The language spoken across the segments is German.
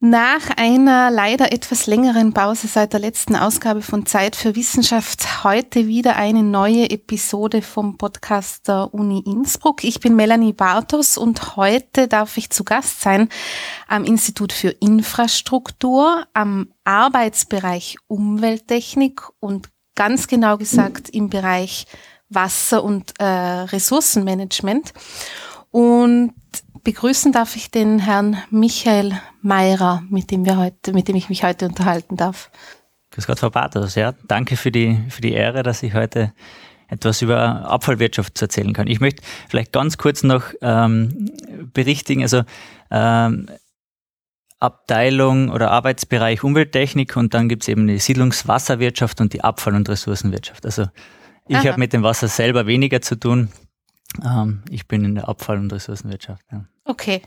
Nach einer leider etwas längeren Pause seit der letzten Ausgabe von Zeit für Wissenschaft heute wieder eine neue Episode vom Podcast der Uni Innsbruck. Ich bin Melanie Bartos und heute darf ich zu Gast sein am Institut für Infrastruktur, am Arbeitsbereich Umwelttechnik und ganz genau gesagt im Bereich Wasser- und äh, Ressourcenmanagement. Und begrüßen darf ich den Herrn Michael Meirer, mit dem wir heute, mit dem ich mich heute unterhalten darf. Grüß Gott, Frau Bartos. Ja, danke für die, für die Ehre, dass ich heute etwas über Abfallwirtschaft erzählen kann. Ich möchte vielleicht ganz kurz noch ähm, berichtigen, also ähm, Abteilung oder Arbeitsbereich Umwelttechnik und dann gibt es eben die Siedlungswasserwirtschaft und die Abfall- und Ressourcenwirtschaft. Also ich habe mit dem Wasser selber weniger zu tun. Ähm, ich bin in der Abfall- und Ressourcenwirtschaft. Ja. Okay.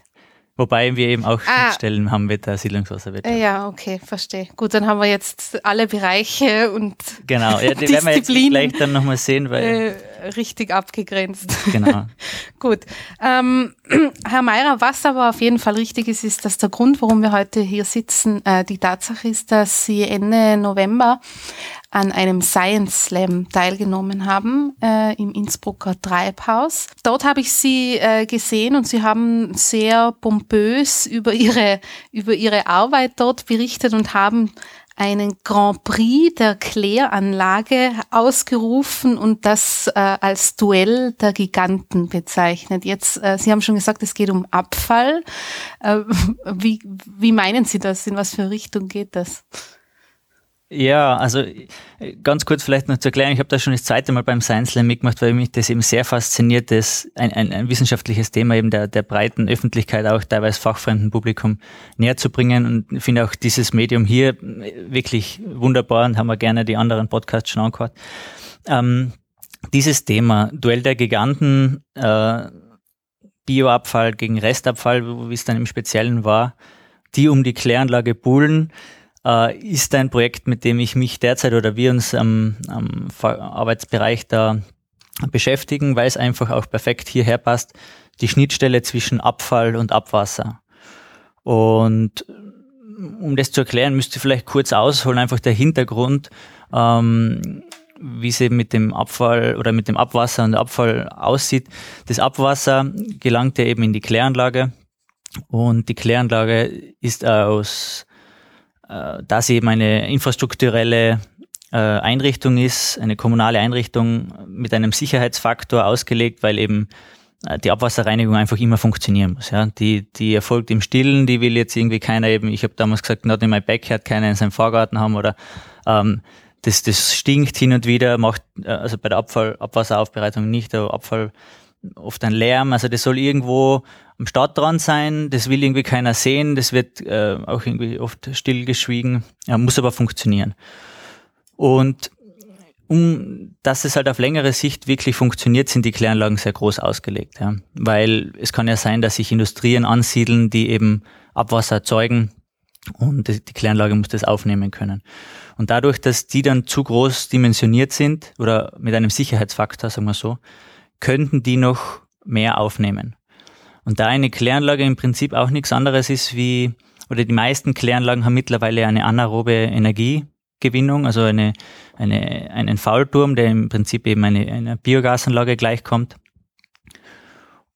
Wobei wir eben auch ah. Stellen haben mit der Siedlungswasserwirtschaft. Ja, okay, verstehe. Gut, dann haben wir jetzt alle Bereiche und Genau, ja, die werden wir jetzt gleich dann nochmal sehen, weil äh, richtig abgegrenzt. Genau. Gut. Ähm, Herr Meirer, was aber auf jeden Fall richtig ist, ist, dass der Grund, warum wir heute hier sitzen, äh, die Tatsache ist, dass Sie Ende November an einem Science Slam teilgenommen haben äh, im Innsbrucker Treibhaus. Dort habe ich sie äh, gesehen und sie haben sehr pompös über ihre, über ihre Arbeit dort berichtet und haben einen Grand Prix der Kläranlage ausgerufen und das äh, als Duell der Giganten bezeichnet. Jetzt, äh, Sie haben schon gesagt, es geht um Abfall. Äh, wie, wie meinen Sie das? In was für Richtung geht das? Ja, also ganz kurz vielleicht noch zu erklären, ich habe das schon das zweite Mal beim Science Slam mitgemacht, weil mich das eben sehr fasziniert, das ein, ein, ein wissenschaftliches Thema eben der, der breiten Öffentlichkeit, auch teilweise fachfremden Publikum näher zu bringen und finde auch dieses Medium hier wirklich wunderbar und haben wir gerne die anderen Podcasts schon angehört. Ähm, dieses Thema, Duell der Giganten, äh, Bioabfall gegen Restabfall, wie es dann im Speziellen war, die um die Kläranlage Bullen, äh, ist ein Projekt, mit dem ich mich derzeit oder wir uns am, am Arbeitsbereich da beschäftigen, weil es einfach auch perfekt hierher passt, die Schnittstelle zwischen Abfall und Abwasser. Und um das zu erklären, müsste ich vielleicht kurz ausholen, einfach der Hintergrund, ähm, wie es eben mit dem Abfall oder mit dem Abwasser und Abfall aussieht. Das Abwasser gelangt ja eben in die Kläranlage und die Kläranlage ist aus äh, da sie eben eine infrastrukturelle äh, Einrichtung ist, eine kommunale Einrichtung mit einem Sicherheitsfaktor ausgelegt, weil eben äh, die Abwasserreinigung einfach immer funktionieren muss. Ja. Die, die erfolgt im Stillen, die will jetzt irgendwie keiner eben, ich habe damals gesagt, not in my backyard, keiner in seinem Vorgarten haben oder ähm, das, das stinkt hin und wieder, macht also bei der Abfall, Abwasseraufbereitung nicht, aber Abfall oft ein Lärm, also das soll irgendwo am Stadtrand sein, das will irgendwie keiner sehen, das wird äh, auch irgendwie oft stillgeschwiegen, ja, muss aber funktionieren. Und um dass es halt auf längere Sicht wirklich funktioniert, sind die Kläranlagen sehr groß ausgelegt. Ja. Weil es kann ja sein, dass sich Industrien ansiedeln, die eben Abwasser erzeugen und die Kläranlage muss das aufnehmen können. Und dadurch, dass die dann zu groß dimensioniert sind oder mit einem Sicherheitsfaktor, sagen wir so, könnten die noch mehr aufnehmen. Und da eine Kläranlage im Prinzip auch nichts anderes ist wie, oder die meisten Kläranlagen haben mittlerweile eine anaerobe Energiegewinnung, also eine, eine, einen Faulturm, der im Prinzip eben eine, eine Biogasanlage gleichkommt,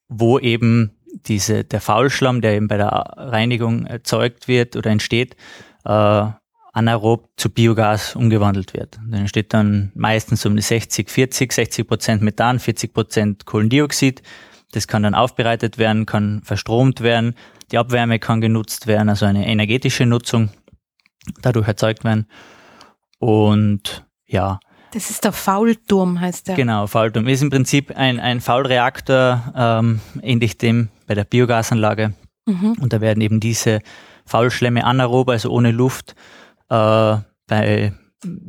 wo eben diese, der Faulschlamm, der eben bei der Reinigung erzeugt wird oder entsteht, äh, anaerob zu Biogas umgewandelt wird. Dann entsteht dann meistens um die 60, 40, 60 Prozent Methan, 40 Prozent Kohlendioxid. Das kann dann aufbereitet werden, kann verstromt werden. Die Abwärme kann genutzt werden, also eine energetische Nutzung dadurch erzeugt werden. Und ja. Das ist der Faulturm, heißt der. Genau, Faulturm. Ist im Prinzip ein, ein Faulreaktor, ähm, ähnlich dem bei der Biogasanlage. Mhm. Und da werden eben diese Faulschlämme anaerob, also ohne Luft, äh, bei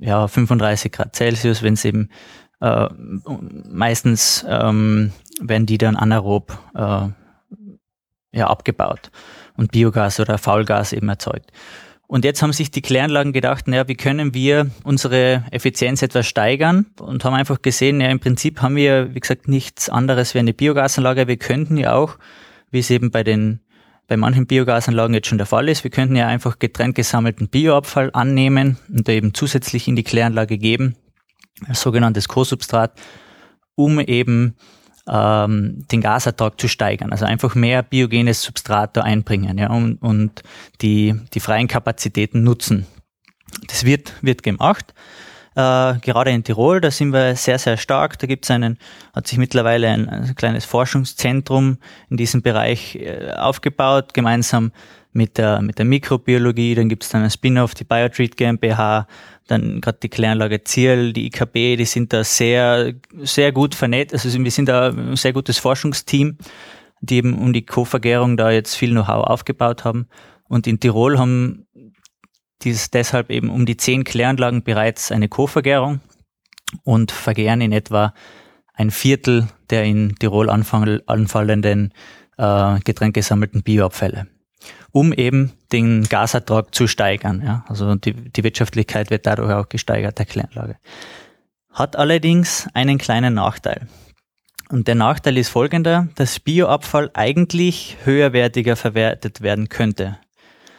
ja, 35 Grad Celsius, wenn es eben äh, meistens ähm, werden die dann anaerob äh, ja, abgebaut und Biogas oder Faulgas eben erzeugt. Und jetzt haben sich die Kläranlagen gedacht, naja, wie können wir unsere Effizienz etwas steigern und haben einfach gesehen, ja, im Prinzip haben wir, wie gesagt, nichts anderes wie eine Biogasanlage. Wir könnten ja auch, wie es eben bei den bei manchen Biogasanlagen jetzt schon der Fall ist. Wir könnten ja einfach getrennt gesammelten Bioabfall annehmen und eben zusätzlich in die Kläranlage geben, als sogenanntes Co-Substrat, um eben ähm, den Gasertrag zu steigern. Also einfach mehr biogenes Substrat da einbringen ja, und, und die, die freien Kapazitäten nutzen. Das wird, wird gemacht. Äh, gerade in Tirol, da sind wir sehr, sehr stark. Da gibt es einen, hat sich mittlerweile ein, ein, kleines Forschungszentrum in diesem Bereich äh, aufgebaut, gemeinsam mit der, mit der Mikrobiologie. Dann gibt es dann ein Spin-off, die Biotreat GmbH, dann gerade die Kläranlage Ziel, die IKB, die sind da sehr, sehr gut vernetzt. Also wir sind da ein sehr gutes Forschungsteam, die eben um die Co-Vergärung da jetzt viel Know-how aufgebaut haben. Und in Tirol haben dies deshalb eben um die zehn Kläranlagen bereits eine Co-Vergärung und vergären in etwa ein Viertel der in Tirol anfallenden äh, getränkgesammelten Bioabfälle, um eben den Gasertrag zu steigern. Ja? Also die, die Wirtschaftlichkeit wird dadurch auch gesteigert, der Kläranlage. Hat allerdings einen kleinen Nachteil. Und der Nachteil ist folgender, dass Bioabfall eigentlich höherwertiger verwertet werden könnte.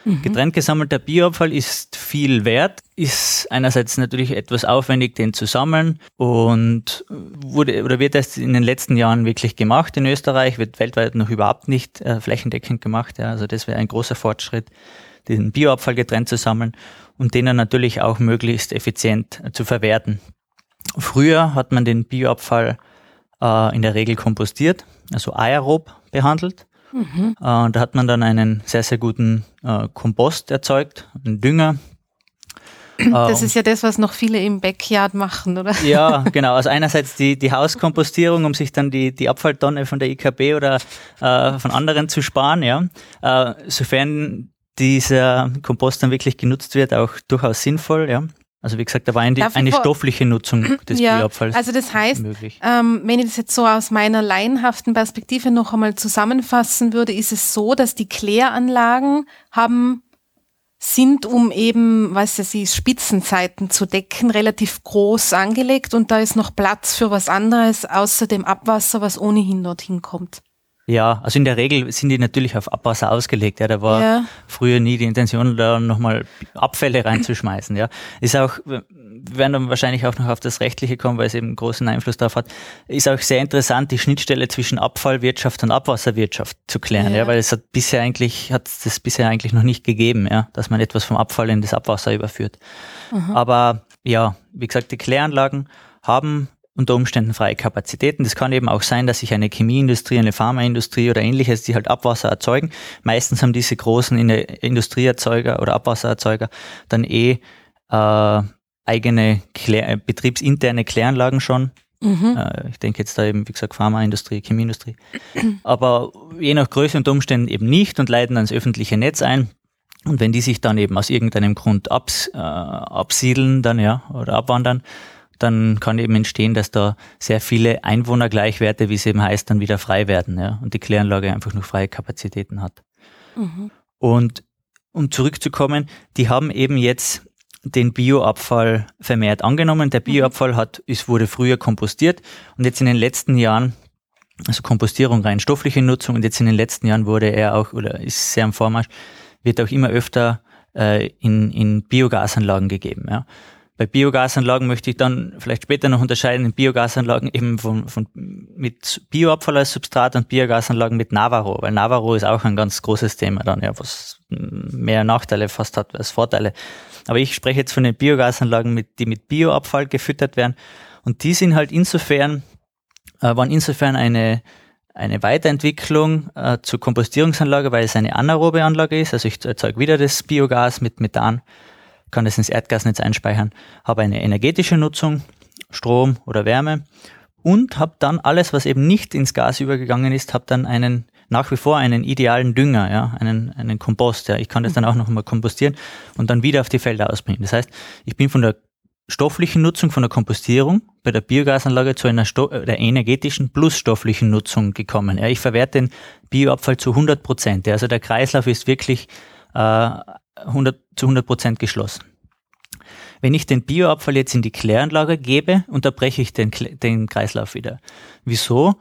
Mhm. Getrennt gesammelter Bioabfall ist viel wert, ist einerseits natürlich etwas aufwendig, den zu sammeln und wurde oder wird erst in den letzten Jahren wirklich gemacht in Österreich, wird weltweit noch überhaupt nicht äh, flächendeckend gemacht. Ja. Also das wäre ein großer Fortschritt, den Bioabfall getrennt zu sammeln und den dann natürlich auch möglichst effizient äh, zu verwerten. Früher hat man den Bioabfall äh, in der Regel kompostiert, also aerob behandelt. Mhm. Äh, da hat man dann einen sehr, sehr guten äh, Kompost erzeugt, einen Dünger. Das ist ja das, was noch viele im Backyard machen, oder? Ja, genau. Also einerseits die, die Hauskompostierung, um sich dann die, die Abfalltonne von der IKB oder äh, von anderen zu sparen, ja. Äh, sofern dieser Kompost dann wirklich genutzt wird, auch durchaus sinnvoll, ja. Also wie gesagt, da war eine, eine stoffliche Nutzung des ja, Bioabfalls. Also das heißt, ähm, wenn ich das jetzt so aus meiner laienhaften Perspektive noch einmal zusammenfassen würde, ist es so, dass die Kläranlagen haben sind, um eben, was weiß ich, Spitzenzeiten zu decken, relativ groß angelegt und da ist noch Platz für was anderes außer dem Abwasser, was ohnehin dorthin kommt. Ja, also in der Regel sind die natürlich auf Abwasser ausgelegt. Ja, da war ja. früher nie die Intention, da nochmal Abfälle reinzuschmeißen. Ja, ist auch, wir werden dann wahrscheinlich auch noch auf das Rechtliche kommen, weil es eben großen Einfluss darauf hat. Ist auch sehr interessant, die Schnittstelle zwischen Abfallwirtschaft und Abwasserwirtschaft zu klären. Ja, ja weil es hat bisher eigentlich, hat es das bisher eigentlich noch nicht gegeben, ja, dass man etwas vom Abfall in das Abwasser überführt. Mhm. Aber ja, wie gesagt, die Kläranlagen haben unter Umständen freie Kapazitäten. Das kann eben auch sein, dass sich eine Chemieindustrie, eine Pharmaindustrie oder ähnliches, die halt Abwasser erzeugen. Meistens haben diese großen Industrieerzeuger oder Abwassererzeuger dann eh äh, eigene Klär betriebsinterne Kläranlagen schon. Mhm. Äh, ich denke jetzt da eben, wie gesagt, Pharmaindustrie, Chemieindustrie. Aber je nach Größe und Umständen eben nicht und leiten ans öffentliche Netz ein. Und wenn die sich dann eben aus irgendeinem Grund abs, äh, absiedeln, dann ja, oder abwandern, dann kann eben entstehen, dass da sehr viele Einwohnergleichwerte, wie es eben heißt, dann wieder frei werden ja, und die Kläranlage einfach noch freie Kapazitäten hat. Mhm. Und um zurückzukommen, die haben eben jetzt den Bioabfall vermehrt angenommen. Der mhm. Bioabfall hat, es wurde früher kompostiert und jetzt in den letzten Jahren, also Kompostierung rein stoffliche Nutzung und jetzt in den letzten Jahren wurde er auch oder ist sehr im Vormarsch, wird auch immer öfter äh, in, in Biogasanlagen gegeben. Ja. Bei Biogasanlagen möchte ich dann vielleicht später noch unterscheiden in Biogasanlagen eben von, von mit Bioabfall als Substrat und Biogasanlagen mit Navarro, weil Navarro ist auch ein ganz großes Thema dann, ja, was mehr Nachteile fast hat als Vorteile. Aber ich spreche jetzt von den Biogasanlagen, mit, die mit Bioabfall gefüttert werden. Und die sind halt insofern, äh, waren insofern eine, eine Weiterentwicklung äh, zur Kompostierungsanlage, weil es eine anaerobe Anlage ist. Also ich erzeuge wieder das Biogas mit Methan kann das ins Erdgasnetz einspeichern, habe eine energetische Nutzung, Strom oder Wärme und habe dann alles, was eben nicht ins Gas übergegangen ist, habe dann einen nach wie vor einen idealen Dünger, ja, einen, einen Kompost. Ja. Ich kann das dann auch noch einmal kompostieren und dann wieder auf die Felder ausbringen. Das heißt, ich bin von der stofflichen Nutzung, von der Kompostierung bei der Biogasanlage zu einer Sto äh, der energetischen plus stofflichen Nutzung gekommen. Ja. Ich verwerte den Bioabfall zu 100 Prozent. Ja. Also der Kreislauf ist wirklich 100, zu 100 Prozent geschlossen. Wenn ich den Bioabfall jetzt in die Kläranlage gebe, unterbreche ich den, den Kreislauf wieder. Wieso?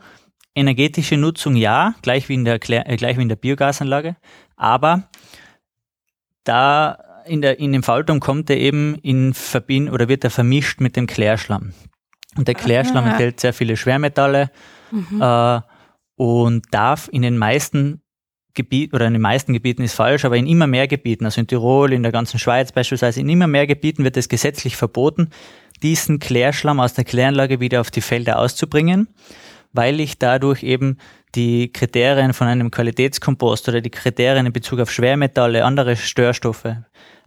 energetische Nutzung ja, gleich wie in der, äh, gleich wie in der Biogasanlage, aber da in, der, in dem Faltum kommt er eben in Verbind oder wird er vermischt mit dem Klärschlamm. Und der Klärschlamm Aha. enthält sehr viele Schwermetalle mhm. äh, und darf in den meisten Gebieten, oder in den meisten Gebieten ist falsch, aber in immer mehr Gebieten, also in Tirol, in der ganzen Schweiz beispielsweise, in immer mehr Gebieten wird es gesetzlich verboten, diesen Klärschlamm aus der Kläranlage wieder auf die Felder auszubringen, weil ich dadurch eben die Kriterien von einem Qualitätskompost oder die Kriterien in Bezug auf Schwermetalle, andere Störstoffe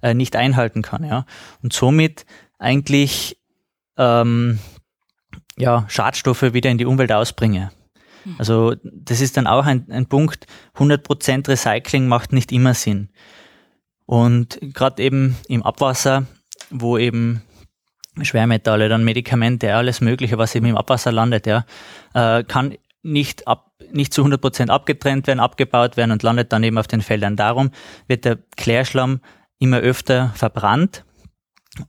äh, nicht einhalten kann. Ja. Und somit eigentlich ähm, ja, Schadstoffe wieder in die Umwelt ausbringe. Also das ist dann auch ein, ein Punkt, 100% Recycling macht nicht immer Sinn. Und gerade eben im Abwasser, wo eben Schwermetalle, dann Medikamente, alles Mögliche, was eben im Abwasser landet, ja, äh, kann nicht ab, nicht zu 100% abgetrennt werden, abgebaut werden und landet dann eben auf den Feldern. Darum wird der Klärschlamm immer öfter verbrannt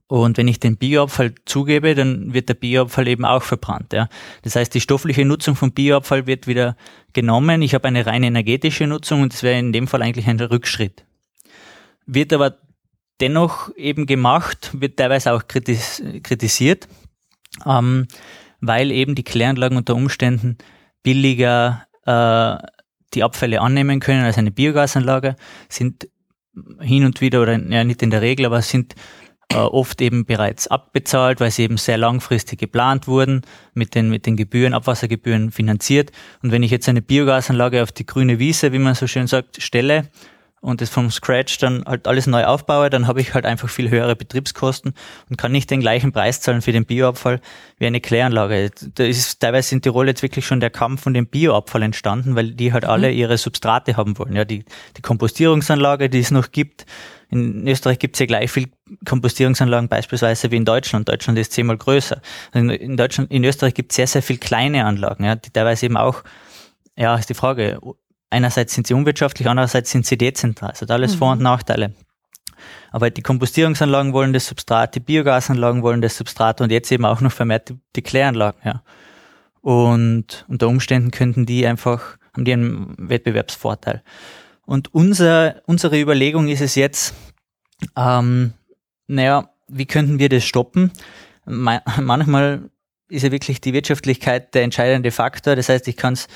und wenn ich den Bioabfall zugebe, dann wird der Bioabfall eben auch verbrannt. Ja. Das heißt, die stoffliche Nutzung von Bioabfall wird wieder genommen. Ich habe eine rein energetische Nutzung und das wäre in dem Fall eigentlich ein Rückschritt. Wird aber dennoch eben gemacht, wird teilweise auch kritis kritisiert, ähm, weil eben die Kläranlagen unter Umständen billiger äh, die Abfälle annehmen können als eine Biogasanlage, sind hin und wieder oder ja nicht in der Regel, aber sind äh, oft eben bereits abbezahlt, weil sie eben sehr langfristig geplant wurden, mit den, mit den Gebühren, Abwassergebühren finanziert. Und wenn ich jetzt eine Biogasanlage auf die grüne Wiese, wie man so schön sagt, stelle und das vom Scratch dann halt alles neu aufbaue, dann habe ich halt einfach viel höhere Betriebskosten und kann nicht den gleichen Preis zahlen für den Bioabfall wie eine Kläranlage. Da ist teilweise in Tirol jetzt wirklich schon der Kampf von dem Bioabfall entstanden, weil die halt mhm. alle ihre Substrate haben wollen. Ja, die, die Kompostierungsanlage, die es noch gibt, in Österreich gibt es ja gleich viel Kompostierungsanlagen beispielsweise wie in Deutschland. Deutschland ist zehnmal größer. In Deutschland, in Österreich gibt es sehr, sehr viel kleine Anlagen, ja, die teilweise eben auch, ja, ist die Frage, einerseits sind sie unwirtschaftlich, andererseits sind sie dezentral. Also alles mhm. Vor- und Nachteile. Aber die Kompostierungsanlagen wollen das Substrat, die Biogasanlagen wollen das Substrat und jetzt eben auch noch vermehrt die, die Kläranlagen, ja. Und unter Umständen könnten die einfach, haben die einen Wettbewerbsvorteil. Und unser, unsere Überlegung ist es jetzt, ähm, naja, wie könnten wir das stoppen? Manchmal ist ja wirklich die Wirtschaftlichkeit der entscheidende Faktor. Das heißt, ich kann es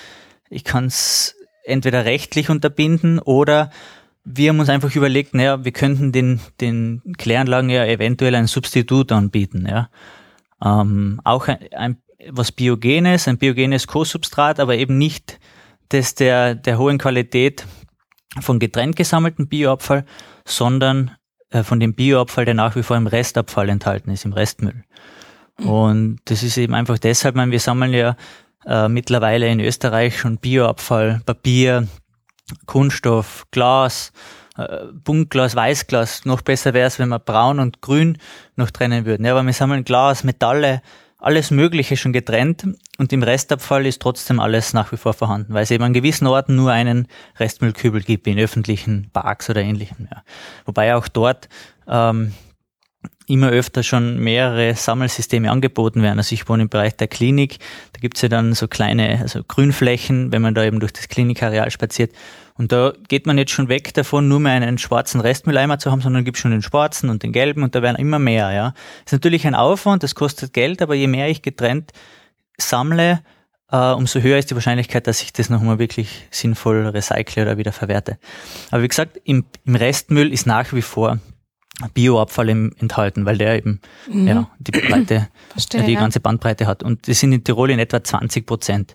ich kann's entweder rechtlich unterbinden oder wir haben uns einfach überlegt, naja, wir könnten den, den Kläranlagen ja eventuell ein Substitut anbieten. Ja. Ähm, auch ein, ein, was Biogenes, ein biogenes Co-Substrat, aber eben nicht das der, der hohen Qualität von getrennt gesammelten Bioabfall, sondern äh, von dem Bioabfall, der nach wie vor im Restabfall enthalten ist, im Restmüll. Mhm. Und das ist eben einfach deshalb, meine, wir sammeln ja äh, mittlerweile in Österreich schon Bioabfall, Papier, Kunststoff, Glas, äh, Buntglas, Weißglas. Noch besser wäre es, wenn wir braun und grün noch trennen würden. Ja, aber wir sammeln Glas, Metalle, alles Mögliche schon getrennt und im Restabfall ist trotzdem alles nach wie vor vorhanden, weil es eben an gewissen Orten nur einen Restmüllkübel gibt, in öffentlichen Parks oder ähnlichem. Ja. Wobei auch dort ähm, immer öfter schon mehrere Sammelsysteme angeboten werden. Also ich wohne im Bereich der Klinik, da gibt's ja dann so kleine also Grünflächen, wenn man da eben durch das Klinikareal spaziert. Und da geht man jetzt schon weg davon, nur mehr einen schwarzen Restmülleimer zu haben, sondern gibt schon den schwarzen und den gelben und da werden immer mehr. Ja, ist natürlich ein Aufwand, das kostet Geld, aber je mehr ich getrennt sammle, Uh, umso höher ist die Wahrscheinlichkeit, dass ich das nochmal wirklich sinnvoll recycle oder wieder verwerte. Aber wie gesagt, im, im Restmüll ist nach wie vor Bioabfall enthalten, weil der eben mhm. ja, die Breite, Verstehe, die ja. ganze Bandbreite hat. Und das sind in Tirol in etwa 20 Prozent.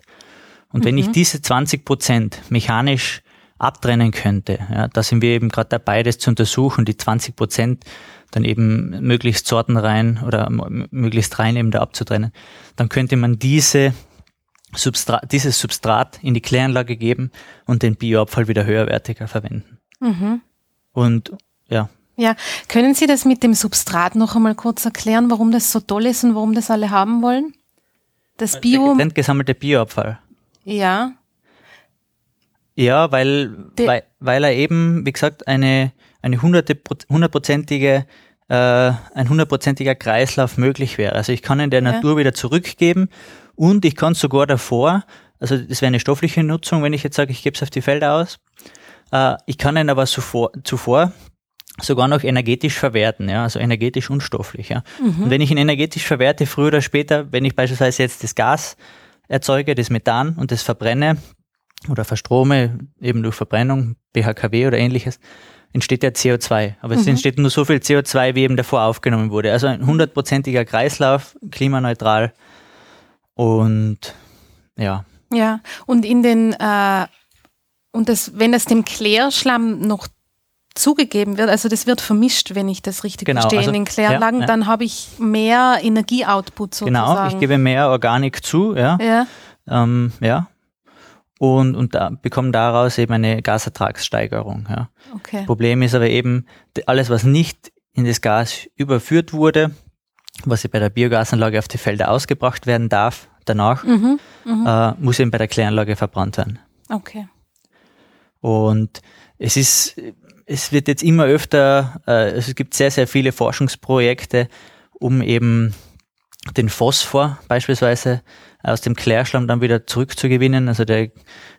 Und mhm. wenn ich mhm. diese 20 Prozent mechanisch abtrennen könnte, ja, da sind wir eben gerade dabei, das zu untersuchen, die 20 Prozent dann eben möglichst sortenrein oder möglichst rein eben da abzutrennen, dann könnte man diese Substrat, dieses Substrat in die Kläranlage geben und den Bioabfall wieder höherwertiger verwenden. Mhm. Und ja, ja, können Sie das mit dem Substrat noch einmal kurz erklären, warum das so toll ist und warum das alle haben wollen? Das Bio. Der gesammelte Bioabfall. Ja. Ja, weil, weil, weil er eben, wie gesagt, eine, eine hundertprozentige, äh, ein hundertprozentiger Kreislauf möglich wäre. Also ich kann in der ja. Natur wieder zurückgeben und ich kann sogar davor Also das wäre eine stoffliche Nutzung, wenn ich jetzt sage, ich gebe es auf die Felder aus. Äh, ich kann ihn aber zuvor, zuvor sogar noch energetisch verwerten, ja, also energetisch und stofflich. Ja. Mhm. Und wenn ich ihn energetisch verwerte, früher oder später, wenn ich beispielsweise jetzt das Gas erzeuge, das Methan und das verbrenne oder verstrome, eben durch Verbrennung, BHKW oder ähnliches, entsteht ja CO2. Aber mhm. es entsteht nur so viel CO2, wie eben davor aufgenommen wurde. Also ein hundertprozentiger Kreislauf, klimaneutral und ja. Ja, und in den äh, und das, wenn das dem Klärschlamm noch zugegeben wird, also das wird vermischt, wenn ich das richtig genau, verstehe, also, in den Kläranlagen, ja, dann habe ich mehr Energieoutput sozusagen. Genau, ich gebe mehr Organik zu, ja. Ja. Ähm, ja. Und, und da bekomme daraus eben eine Gasertragssteigerung. Ja. Okay. Problem ist aber eben, alles, was nicht in das Gas überführt wurde, was bei der Biogasanlage auf die Felder ausgebracht werden darf, danach, mhm, mh. äh, muss eben bei der Kläranlage verbrannt werden. Okay. Und es ist, es wird jetzt immer öfter, äh, es gibt sehr, sehr viele Forschungsprojekte, um eben den Phosphor beispielsweise aus dem Klärschlamm dann wieder zurückzugewinnen. Also der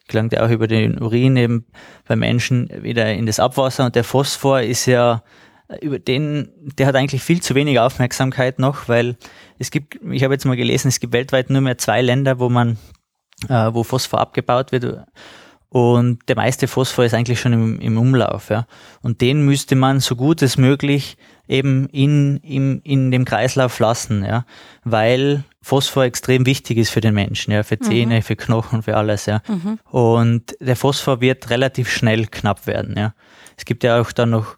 gelangt ja auch über den Urin eben bei Menschen wieder in das Abwasser und der Phosphor ist ja über den, der hat eigentlich viel zu wenig Aufmerksamkeit noch, weil es gibt, ich habe jetzt mal gelesen, es gibt weltweit nur mehr zwei Länder, wo man, äh, wo Phosphor abgebaut wird und der meiste Phosphor ist eigentlich schon im, im Umlauf. Ja. Und den müsste man so gut es möglich eben in, in, in dem Kreislauf lassen, ja, weil Phosphor extrem wichtig ist für den Menschen, ja, für Zähne, mhm. für Knochen, für alles, ja. Mhm. Und der Phosphor wird relativ schnell knapp werden, ja. Es gibt ja auch dann noch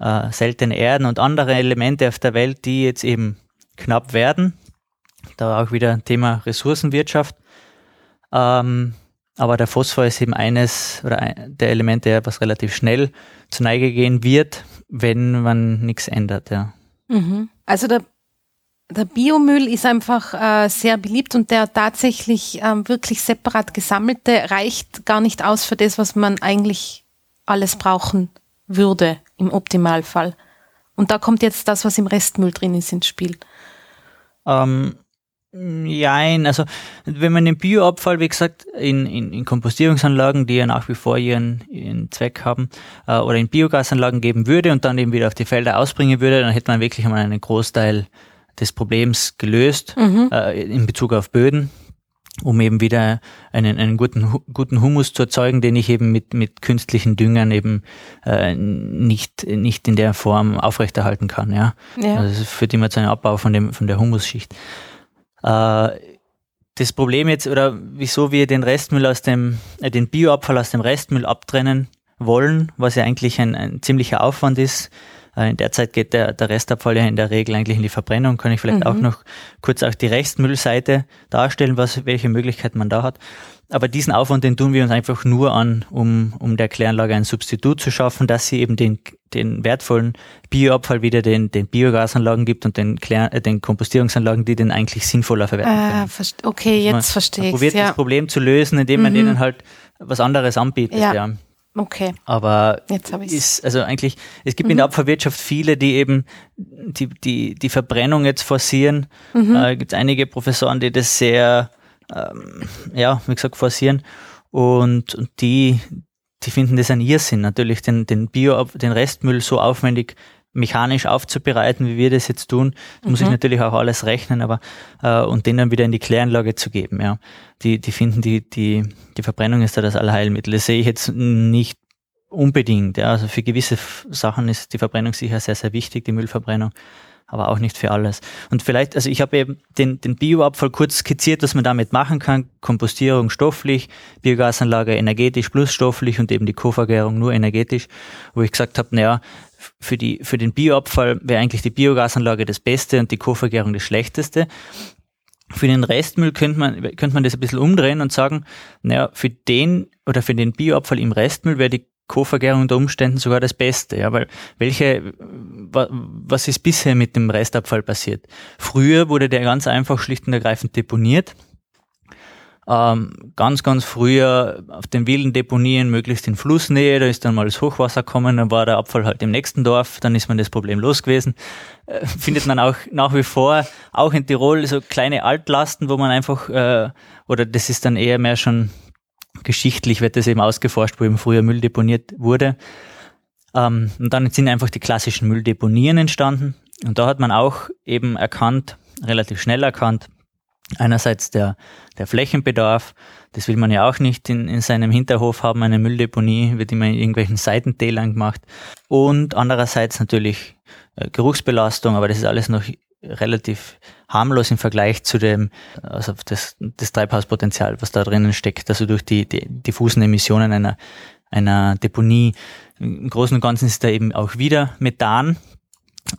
äh, seltene Erden und andere Elemente auf der Welt, die jetzt eben knapp werden. Da auch wieder Thema Ressourcenwirtschaft. Ähm, aber der Phosphor ist eben eines oder ein, der Elemente, was relativ schnell zur Neige gehen wird, wenn man nichts ändert, ja. Mhm. Also der, der Biomüll ist einfach äh, sehr beliebt und der tatsächlich äh, wirklich separat gesammelte reicht gar nicht aus für das, was man eigentlich alles brauchen würde im Optimalfall. Und da kommt jetzt das, was im Restmüll drin ist, ins Spiel. Ähm, Nein, also wenn man den Bioabfall, wie gesagt, in, in, in Kompostierungsanlagen, die ja nach wie vor ihren, ihren Zweck haben, äh, oder in Biogasanlagen geben würde und dann eben wieder auf die Felder ausbringen würde, dann hätte man wirklich einmal einen Großteil des Problems gelöst mhm. äh, in Bezug auf Böden, um eben wieder einen, einen guten, guten Humus zu erzeugen, den ich eben mit, mit künstlichen Düngern eben äh, nicht, nicht in der Form aufrechterhalten kann. Ja? ja. Also das führt immer zu einem Abbau von, dem, von der Humusschicht. Äh, das Problem jetzt, oder wieso wir den Restmüll aus dem, äh, den Bioabfall aus dem Restmüll abtrennen wollen, was ja eigentlich ein, ein ziemlicher Aufwand ist. Äh, in der Zeit geht der, der Restabfall ja in der Regel eigentlich in die Verbrennung. Kann ich vielleicht mhm. auch noch kurz auch die Restmüllseite darstellen, was, welche Möglichkeiten man da hat. Aber diesen Aufwand, den tun wir uns einfach nur an, um, um der Kläranlage ein Substitut zu schaffen, dass sie eben den, den wertvollen Bioabfall wieder den, den Biogasanlagen gibt und den, Klär, äh, den Kompostierungsanlagen, die den eigentlich sinnvoller verwerten ah, können. Okay, jetzt man, verstehe ich. probiert ja. das Problem zu lösen, indem man mhm. denen halt was anderes anbietet. Ja. ja. Okay. Aber Jetzt ist, also eigentlich, es gibt mhm. in der Abfallwirtschaft viele, die eben die, die, die Verbrennung jetzt forcieren. Mhm. Äh, gibt einige Professoren, die das sehr ähm, ja, wie gesagt, forcieren. Und, und die, die finden das ein Irrsinn, natürlich den, den Bio, den Restmüll so aufwendig mechanisch aufzubereiten, wie wir das jetzt tun. Mhm. muss ich mhm. natürlich auch alles rechnen, aber äh, und den dann wieder in die Kläranlage zu geben. Ja, die die finden die die die Verbrennung ist da das Allheilmittel. Das sehe ich jetzt nicht unbedingt. Ja, also für gewisse Sachen ist die Verbrennung sicher sehr sehr wichtig, die Müllverbrennung aber auch nicht für alles. Und vielleicht, also ich habe eben den, den Bioabfall kurz skizziert, was man damit machen kann. Kompostierung stofflich, Biogasanlage energetisch plus stofflich und eben die Kovergärung nur energetisch, wo ich gesagt habe, naja, für, die, für den Bioabfall wäre eigentlich die Biogasanlage das Beste und die Kovergärung das Schlechteste. Für den Restmüll könnte man, könnte man das ein bisschen umdrehen und sagen, naja, für den oder für den Bioabfall im Restmüll wäre die Co-Vergärung unter Umständen sogar das Beste, ja, weil welche, was ist bisher mit dem Restabfall passiert? Früher wurde der ganz einfach schlicht und ergreifend deponiert Ähm, ganz, ganz früher auf den wilden Deponien, möglichst in Flussnähe, da ist dann mal das Hochwasser gekommen, dann war der Abfall halt im nächsten Dorf, dann ist man das Problem los gewesen. Äh, findet man auch nach wie vor, auch in Tirol, so kleine Altlasten, wo man einfach, äh, oder das ist dann eher mehr schon geschichtlich, wird das eben ausgeforscht, wo eben früher Müll deponiert wurde. Ähm, und dann sind einfach die klassischen Mülldeponien entstanden. Und da hat man auch eben erkannt, relativ schnell erkannt, einerseits der, der Flächenbedarf, das will man ja auch nicht in, in seinem Hinterhof haben, eine Mülldeponie, wird immer in irgendwelchen Seitentälern gemacht. Und andererseits natürlich äh, Geruchsbelastung, aber das ist alles noch relativ harmlos im Vergleich zu dem, also das, das Treibhauspotenzial, was da drinnen steckt, also durch die, die diffusen Emissionen einer, einer Deponie. Im Großen und Ganzen ist da eben auch wieder Methan,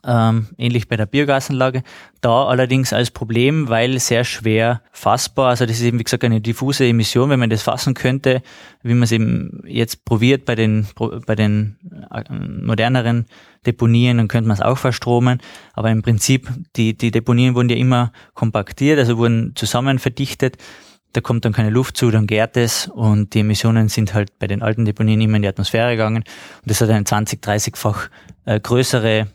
ähm, ähnlich bei der Biogasanlage. Da allerdings als Problem, weil sehr schwer fassbar, also das ist eben wie gesagt eine diffuse Emission, wenn man das fassen könnte, wie man es eben jetzt probiert bei den, bei den äh, moderneren Deponien, dann könnte man es auch verstromen, aber im Prinzip, die, die Deponien wurden ja immer kompaktiert, also wurden zusammen verdichtet, da kommt dann keine Luft zu, dann gärt es und die Emissionen sind halt bei den alten Deponien immer in die Atmosphäre gegangen. Und das hat eine 20, 30-fach äh, größere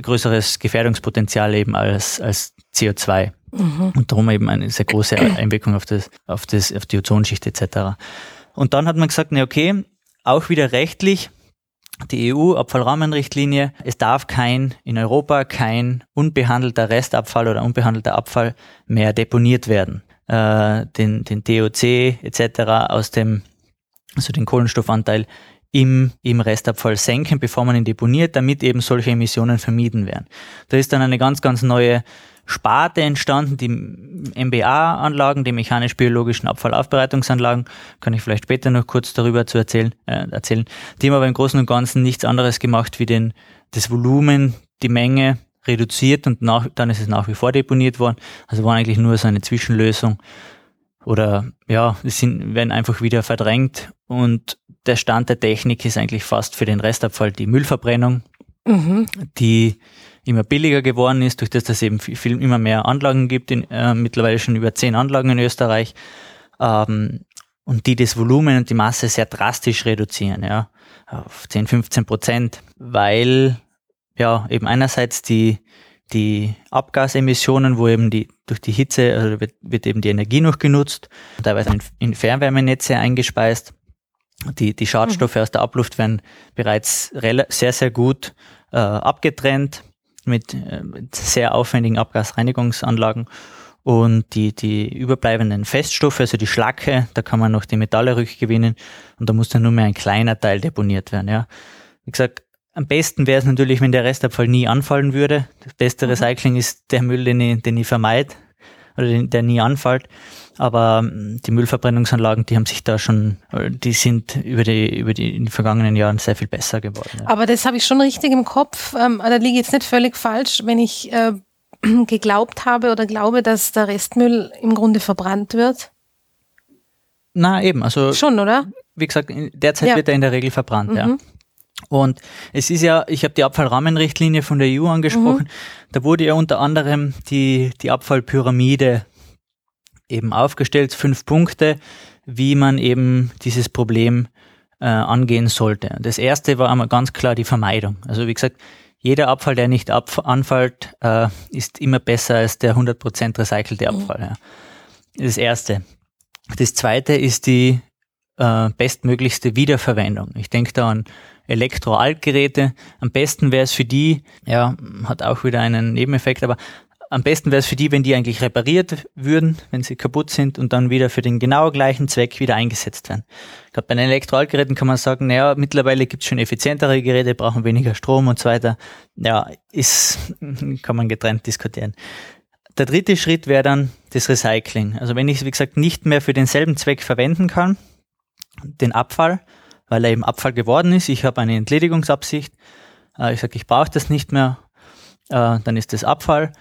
größeres Gefährdungspotenzial eben als, als CO2. Mhm. Und darum eben eine sehr große Einwirkung auf, das, auf, das, auf die Ozonschicht etc. Und dann hat man gesagt, na okay, auch wieder rechtlich, die EU-Abfallrahmenrichtlinie, es darf kein, in Europa kein unbehandelter Restabfall oder unbehandelter Abfall mehr deponiert werden. Äh, den, den DOC etc. aus dem, also den Kohlenstoffanteil im, im Restabfall senken, bevor man ihn deponiert, damit eben solche Emissionen vermieden werden. Da ist dann eine ganz, ganz neue Sparte entstanden, die MBA-Anlagen, die mechanisch-biologischen Abfallaufbereitungsanlagen, kann ich vielleicht später noch kurz darüber zu erzählen, äh, erzählen. Die haben aber im Großen und Ganzen nichts anderes gemacht, wie den, das Volumen, die Menge reduziert und nach, dann ist es nach wie vor deponiert worden. Also war eigentlich nur so eine Zwischenlösung oder ja, sind, werden einfach wieder verdrängt und der Stand der Technik ist eigentlich fast für den Restabfall die Müllverbrennung, mhm. die immer billiger geworden ist, durch das es eben viel, viel immer mehr Anlagen gibt, in, äh, mittlerweile schon über zehn Anlagen in Österreich, ähm, und die das Volumen und die Masse sehr drastisch reduzieren, ja, auf 10, 15 Prozent, weil ja eben einerseits die die Abgasemissionen, wo eben die durch die Hitze also wird, wird eben die Energie noch genutzt, teilweise in Fernwärmenetze eingespeist. Die, die Schadstoffe mhm. aus der Abluft werden bereits sehr, sehr gut äh, abgetrennt mit, äh, mit sehr aufwendigen Abgasreinigungsanlagen. Und die, die überbleibenden Feststoffe, also die Schlacke, da kann man noch die Metalle rückgewinnen und da muss dann nur mehr ein kleiner Teil deponiert werden. Ja. Wie gesagt, am besten wäre es natürlich, wenn der Restabfall nie anfallen würde. Das beste mhm. Recycling ist der Müll, den ich, den ich vermeide oder den, der nie anfällt. Aber ähm, die Müllverbrennungsanlagen, die haben sich da schon, die sind über die, über die in den vergangenen Jahren sehr viel besser geworden. Ja. Aber das habe ich schon richtig im Kopf. Ähm, da liege ich jetzt nicht völlig falsch, wenn ich äh, geglaubt habe oder glaube, dass der Restmüll im Grunde verbrannt wird. Na eben, also schon, oder? Wie gesagt, derzeit ja. wird er in der Regel verbrannt, mhm. ja. Und es ist ja, ich habe die Abfallrahmenrichtlinie von der EU angesprochen, mhm. da wurde ja unter anderem die, die Abfallpyramide eben aufgestellt, fünf Punkte, wie man eben dieses Problem äh, angehen sollte. Das erste war einmal ganz klar die Vermeidung. Also wie gesagt, jeder Abfall, der nicht anfällt, äh, ist immer besser als der 100% recycelte mhm. Abfall. Mhm. Ja. Das erste. Das zweite ist die äh, bestmöglichste Wiederverwendung. Ich denke da an Elektroaltgeräte. Am besten wäre es für die, ja, hat auch wieder einen Nebeneffekt, aber am besten wäre es für die, wenn die eigentlich repariert würden, wenn sie kaputt sind und dann wieder für den genau gleichen Zweck wieder eingesetzt werden. Gerade bei den Elektroaltgeräten kann man sagen, naja, mittlerweile gibt es schon effizientere Geräte, brauchen weniger Strom und so weiter. Ja, ist, kann man getrennt diskutieren. Der dritte Schritt wäre dann das Recycling. Also wenn ich es, wie gesagt, nicht mehr für denselben Zweck verwenden kann, den Abfall, weil er eben Abfall geworden ist. Ich habe eine Entledigungsabsicht. Äh, ich sage, ich brauche das nicht mehr. Äh, dann ist das Abfall.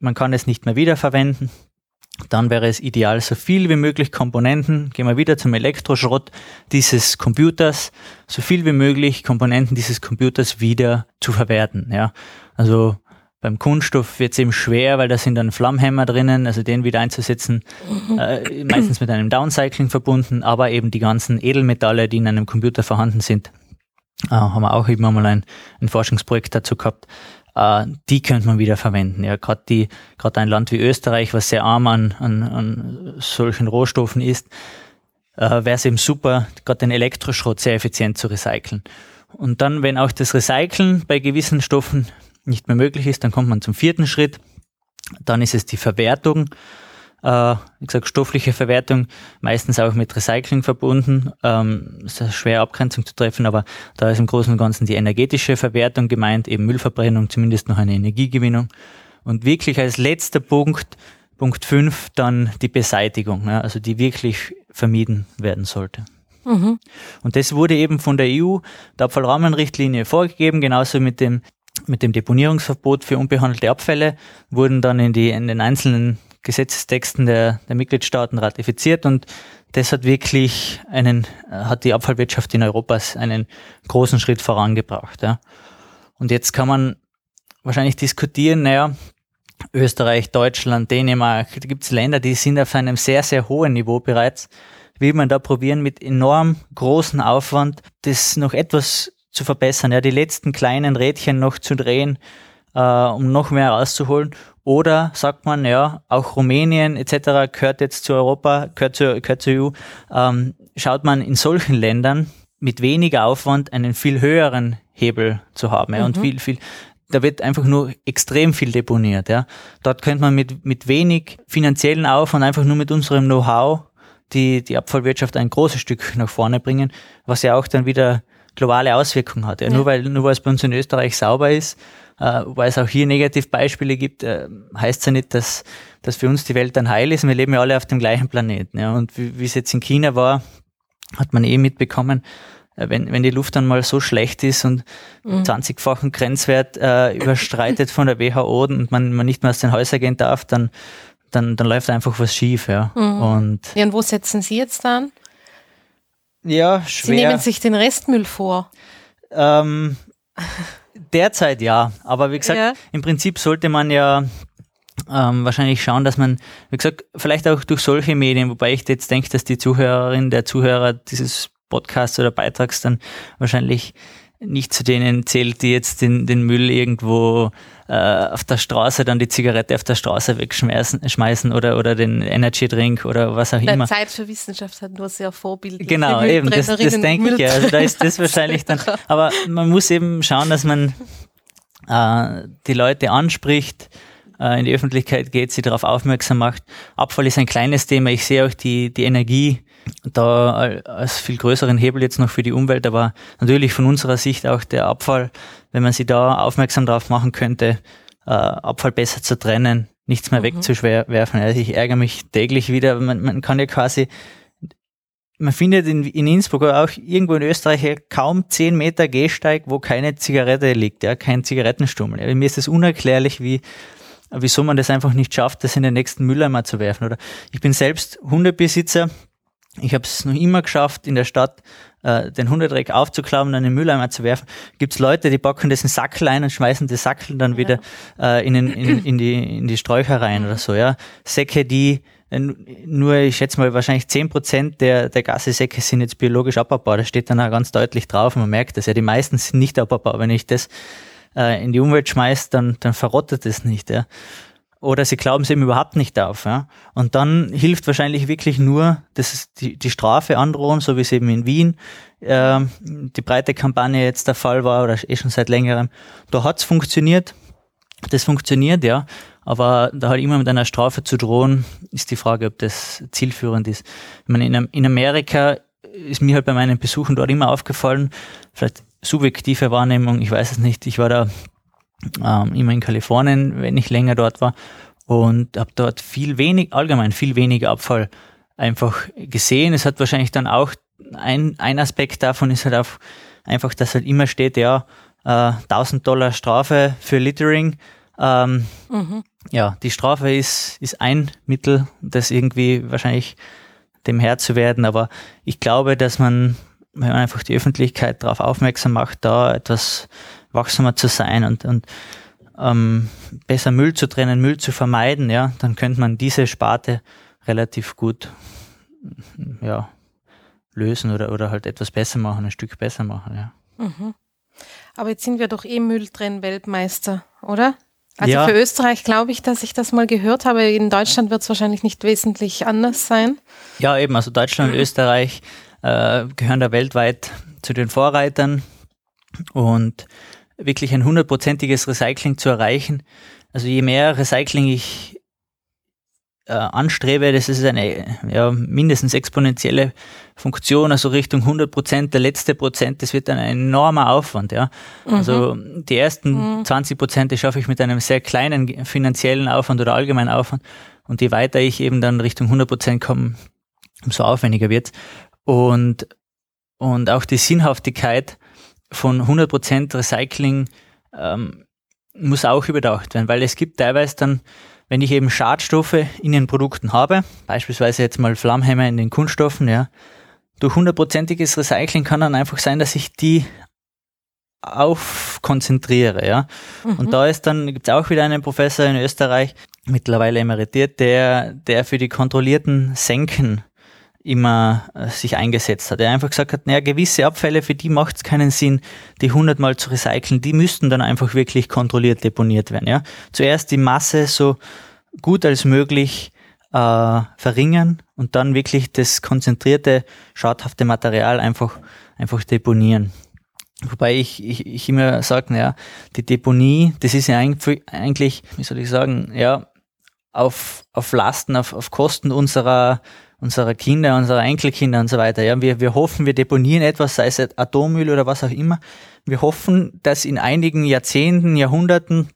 Man kann es nicht mehr wiederverwenden. Dann wäre es ideal, so viel wie möglich Komponenten, gehen wir wieder zum Elektroschrott dieses Computers, so viel wie möglich Komponenten dieses Computers wieder zu verwerten. Ja. Also beim Kunststoff wird es eben schwer, weil da sind dann Flammhämmer drinnen, also den wieder einzusetzen, mhm. äh, meistens mit einem Downcycling verbunden, aber eben die ganzen Edelmetalle, die in einem Computer vorhanden sind, äh, haben wir auch immer mal ein, ein Forschungsprojekt dazu gehabt. Äh, die könnte man wieder verwenden. Ja, gerade die, gerade ein Land wie Österreich, was sehr arm an, an, an solchen Rohstoffen ist, äh, wäre es eben super, gerade den Elektroschrott sehr effizient zu recyceln. Und dann, wenn auch das Recyceln bei gewissen Stoffen nicht mehr möglich ist, dann kommt man zum vierten Schritt. Dann ist es die Verwertung. Äh, wie gesagt, stoffliche Verwertung, meistens auch mit Recycling verbunden. Ähm, ist eine schwere Abgrenzung zu treffen, aber da ist im Großen und Ganzen die energetische Verwertung gemeint, eben Müllverbrennung, zumindest noch eine Energiegewinnung. Und wirklich als letzter Punkt, Punkt 5, dann die Beseitigung, ja, also die wirklich vermieden werden sollte. Mhm. Und das wurde eben von der EU, der Abfallrahmenrichtlinie vorgegeben, genauso mit dem mit dem Deponierungsverbot für unbehandelte Abfälle wurden dann in, die, in den einzelnen Gesetzestexten der, der Mitgliedstaaten ratifiziert und das hat wirklich einen, hat die Abfallwirtschaft in Europa einen großen Schritt vorangebracht. Ja. Und jetzt kann man wahrscheinlich diskutieren, naja, Österreich, Deutschland, Dänemark, da gibt es Länder, die sind auf einem sehr, sehr hohen Niveau bereits. Will man da probieren, mit enorm großen Aufwand das noch etwas zu verbessern, ja, die letzten kleinen Rädchen noch zu drehen, äh, um noch mehr rauszuholen. Oder sagt man, ja, auch Rumänien etc. gehört jetzt zu Europa, gehört, zu, gehört zur EU, ähm, schaut man in solchen Ländern mit weniger Aufwand einen viel höheren Hebel zu haben. Ja, mhm. Und viel, viel, da wird einfach nur extrem viel deponiert. Ja. Dort könnte man mit, mit wenig finanziellen Aufwand, einfach nur mit unserem Know-how, die, die Abfallwirtschaft ein großes Stück nach vorne bringen, was ja auch dann wieder globale Auswirkungen hat. Ja, ja. Nur weil nur weil es bei uns in Österreich sauber ist, äh, weil es auch hier Negativbeispiele gibt, äh, heißt es ja nicht, dass, dass für uns die Welt dann heil ist. Wir leben ja alle auf dem gleichen Planeten. Ja. Und wie, wie es jetzt in China war, hat man eh mitbekommen, äh, wenn, wenn die Luft dann mal so schlecht ist und mhm. 20-fachen Grenzwert äh, überstreitet von der WHO und man, man nicht mehr aus den Häusern gehen darf, dann, dann, dann läuft einfach was schief. Ja. Mhm. Und, ja, und wo setzen Sie jetzt dann? Ja, schwer. Sie nehmen sich den Restmüll vor. Ähm, derzeit ja, aber wie gesagt, ja. im Prinzip sollte man ja ähm, wahrscheinlich schauen, dass man, wie gesagt, vielleicht auch durch solche Medien, wobei ich jetzt denke, dass die Zuhörerin, der Zuhörer dieses Podcasts oder Beitrags dann wahrscheinlich nicht zu denen zählt, die jetzt den, den Müll irgendwo äh, auf der Straße, dann die Zigarette auf der Straße wegschmeißen schmeißen oder, oder den Energy Drink oder was auch der immer. Zeit für Wissenschaft hat nur sehr vorbildlich. Genau, eben, das, das denke ich ja. Also da ist das wahrscheinlich dann, aber man muss eben schauen, dass man äh, die Leute anspricht, äh, in die Öffentlichkeit geht, sie darauf aufmerksam macht. Abfall ist ein kleines Thema. Ich sehe auch die, die Energie da als viel größeren Hebel jetzt noch für die Umwelt, aber natürlich von unserer Sicht auch der Abfall, wenn man sie da aufmerksam drauf machen könnte, äh, Abfall besser zu trennen, nichts mehr mhm. wegzuwerfen. Also ich ärgere mich täglich wieder. Man, man kann ja quasi, man findet in, in Innsbruck oder auch irgendwo in Österreich kaum zehn Meter Gehsteig, wo keine Zigarette liegt, ja, kein Zigarettenstummel. Ja, mir ist es unerklärlich, wie wieso man das einfach nicht schafft, das in den nächsten Mülleimer zu werfen. Oder ich bin selbst Hundebesitzer, ich habe es noch immer geschafft, in der Stadt äh, den Hundedreck aufzuklappen und in den Mülleimer zu werfen. Gibt es Leute, die packen das in Sackel ein und schmeißen die Sackel dann wieder ja. äh, in, den, in, in, die, in die Sträucher rein oder so. Ja, Säcke, die äh, nur, ich schätze mal, wahrscheinlich zehn Prozent der, der Gassesäcke sind jetzt biologisch abbaubar. Das steht dann auch ganz deutlich drauf. Man merkt das ja. Die meisten sind nicht abbaubar. Wenn ich das äh, in die Umwelt schmeiße, dann, dann verrottet es nicht. Ja oder sie glauben es eben überhaupt nicht auf. Ja? Und dann hilft wahrscheinlich wirklich nur das die, die Strafe androhen, so wie es eben in Wien äh, die breite Kampagne jetzt der Fall war oder eh schon seit längerem. Da hat es funktioniert. Das funktioniert, ja. Aber da halt immer mit einer Strafe zu drohen, ist die Frage, ob das zielführend ist. Ich meine, in, in Amerika ist mir halt bei meinen Besuchen dort immer aufgefallen, vielleicht subjektive Wahrnehmung, ich weiß es nicht, ich war da ähm, immer in Kalifornien, wenn ich länger dort war und habe dort viel wenig, allgemein viel weniger Abfall einfach gesehen. Es hat wahrscheinlich dann auch ein, ein Aspekt davon ist halt auch einfach, dass halt immer steht, ja, äh, 1000 Dollar Strafe für Littering. Ähm, mhm. Ja, die Strafe ist, ist ein Mittel, das irgendwie wahrscheinlich dem Herr zu werden, aber ich glaube, dass man, wenn man einfach die Öffentlichkeit darauf aufmerksam macht, da etwas wachsamer zu sein und, und ähm, besser Müll zu trennen, Müll zu vermeiden, ja, dann könnte man diese Sparte relativ gut ja, lösen oder, oder halt etwas besser machen, ein Stück besser machen, ja. Mhm. Aber jetzt sind wir doch eh Mülltrenn-Weltmeister, oder? Also ja. für Österreich glaube ich, dass ich das mal gehört habe. In Deutschland wird es wahrscheinlich nicht wesentlich anders sein. Ja, eben. Also Deutschland und Österreich äh, gehören da weltweit zu den Vorreitern und wirklich ein hundertprozentiges Recycling zu erreichen. Also je mehr Recycling ich äh, anstrebe, das ist eine ja, mindestens exponentielle Funktion, also Richtung 100 Prozent, der letzte Prozent, das wird dann ein enormer Aufwand. Ja. Mhm. Also die ersten mhm. 20 Prozent schaffe ich mit einem sehr kleinen finanziellen Aufwand oder allgemeinen Aufwand und je weiter ich eben dann Richtung 100 Prozent komme, umso aufwendiger wird und und auch die Sinnhaftigkeit von 100 Prozent Recycling ähm, muss auch überdacht werden, weil es gibt teilweise dann wenn ich eben Schadstoffe in den Produkten habe, beispielsweise jetzt mal Flammhemmer in den Kunststoffen, ja, durch hundertprozentiges Recycling kann dann einfach sein, dass ich die aufkonzentriere, ja. Mhm. Und da ist dann, gibt es auch wieder einen Professor in Österreich, mittlerweile emeritiert, der, der für die kontrollierten Senken immer äh, sich eingesetzt hat. Er einfach gesagt hat, naja, gewisse Abfälle, für die macht es keinen Sinn, die hundertmal zu recyceln, die müssten dann einfach wirklich kontrolliert deponiert werden. Ja? Zuerst die Masse so gut als möglich äh, verringern und dann wirklich das konzentrierte, schadhafte Material einfach, einfach deponieren. Wobei ich, ich, ich immer sage, naja, die Deponie, das ist ja eigentlich, wie soll ich sagen, ja, auf, auf Lasten, auf, auf Kosten unserer unserer Kinder, unserer Enkelkinder und so weiter. Ja, wir, wir hoffen, wir deponieren etwas, sei es Atommüll oder was auch immer. Wir hoffen, dass in einigen Jahrzehnten, Jahrhunderten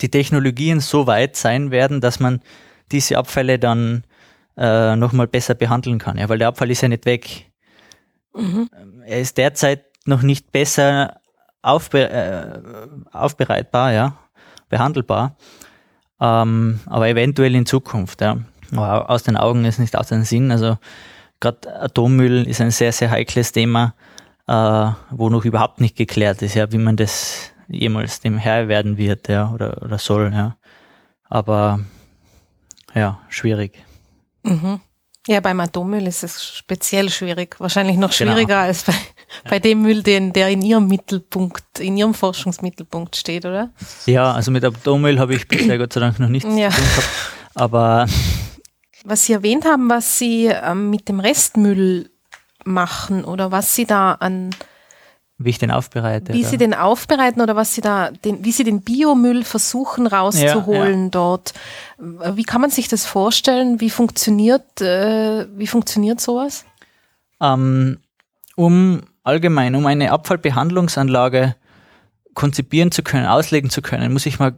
die Technologien so weit sein werden, dass man diese Abfälle dann äh, nochmal besser behandeln kann. Ja, weil der Abfall ist ja nicht weg. Mhm. Er ist derzeit noch nicht besser aufbe äh, aufbereitbar, ja, behandelbar. Ähm, aber eventuell in Zukunft, ja aus den Augen ist nicht aus den Sinn. Also gerade Atommüll ist ein sehr, sehr heikles Thema, äh, wo noch überhaupt nicht geklärt ist, ja, wie man das jemals dem Herr werden wird, ja, oder, oder soll, ja. Aber ja, schwierig. Mhm. Ja, beim Atommüll ist es speziell schwierig. Wahrscheinlich noch genau. schwieriger genau. als bei, bei dem Müll, den, der in Ihrem Mittelpunkt, in Ihrem Forschungsmittelpunkt steht, oder? Ja, also mit Atommüll habe ich bisher Gott sei Dank noch nichts ja. zu tun gehabt. Aber was Sie erwähnt haben, was Sie ähm, mit dem Restmüll machen oder was Sie da an wie ich den aufbereite. Wie oder? Sie den aufbereiten oder was Sie da, den, wie Sie den Biomüll versuchen rauszuholen ja, ja. dort. Wie kann man sich das vorstellen? Wie funktioniert, äh, wie funktioniert sowas? Ähm, um allgemein, um eine Abfallbehandlungsanlage konzipieren zu können, auslegen zu können, muss ich mal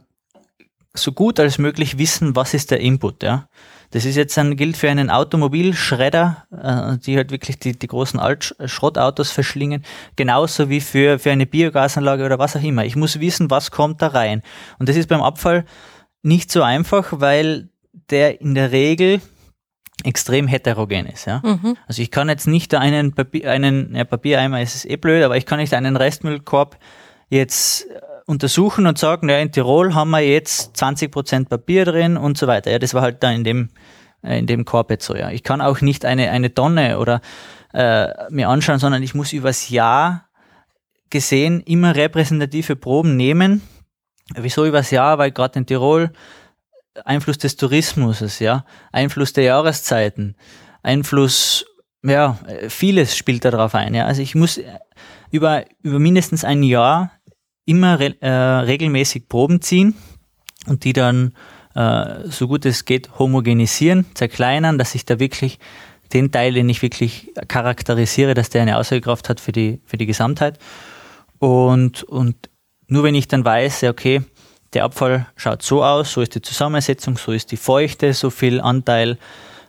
so gut als möglich wissen, was ist der Input, ja. Das ist jetzt ein, gilt für einen Automobilschredder, äh, die halt wirklich die, die großen Altschrottautos verschlingen, genauso wie für, für eine Biogasanlage oder was auch immer. Ich muss wissen, was kommt da rein. Und das ist beim Abfall nicht so einfach, weil der in der Regel extrem heterogen ist. Ja? Mhm. Also ich kann jetzt nicht einen, Papier, einen ja, Papiereimer, ist eh blöd, aber ich kann nicht einen Restmüllkorb jetzt untersuchen und sagen, ja, in Tirol haben wir jetzt 20 Prozent Papier drin und so weiter. Ja, das war halt da in dem, äh, in dem Korb jetzt so, ja. Ich kann auch nicht eine, eine Tonne oder äh, mir anschauen, sondern ich muss übers Jahr gesehen immer repräsentative Proben nehmen. Wieso übers Jahr? Weil gerade in Tirol Einfluss des Tourismus, ja, Einfluss der Jahreszeiten, Einfluss, ja, vieles spielt darauf ein, ja. Also ich muss über, über mindestens ein Jahr immer re äh, regelmäßig Proben ziehen und die dann äh, so gut es geht homogenisieren, zerkleinern, dass ich da wirklich den Teil, den ich wirklich charakterisiere, dass der eine Aussagekraft hat für die, für die Gesamtheit. Und, und nur wenn ich dann weiß, okay, der Abfall schaut so aus, so ist die Zusammensetzung, so ist die Feuchte, so viel Anteil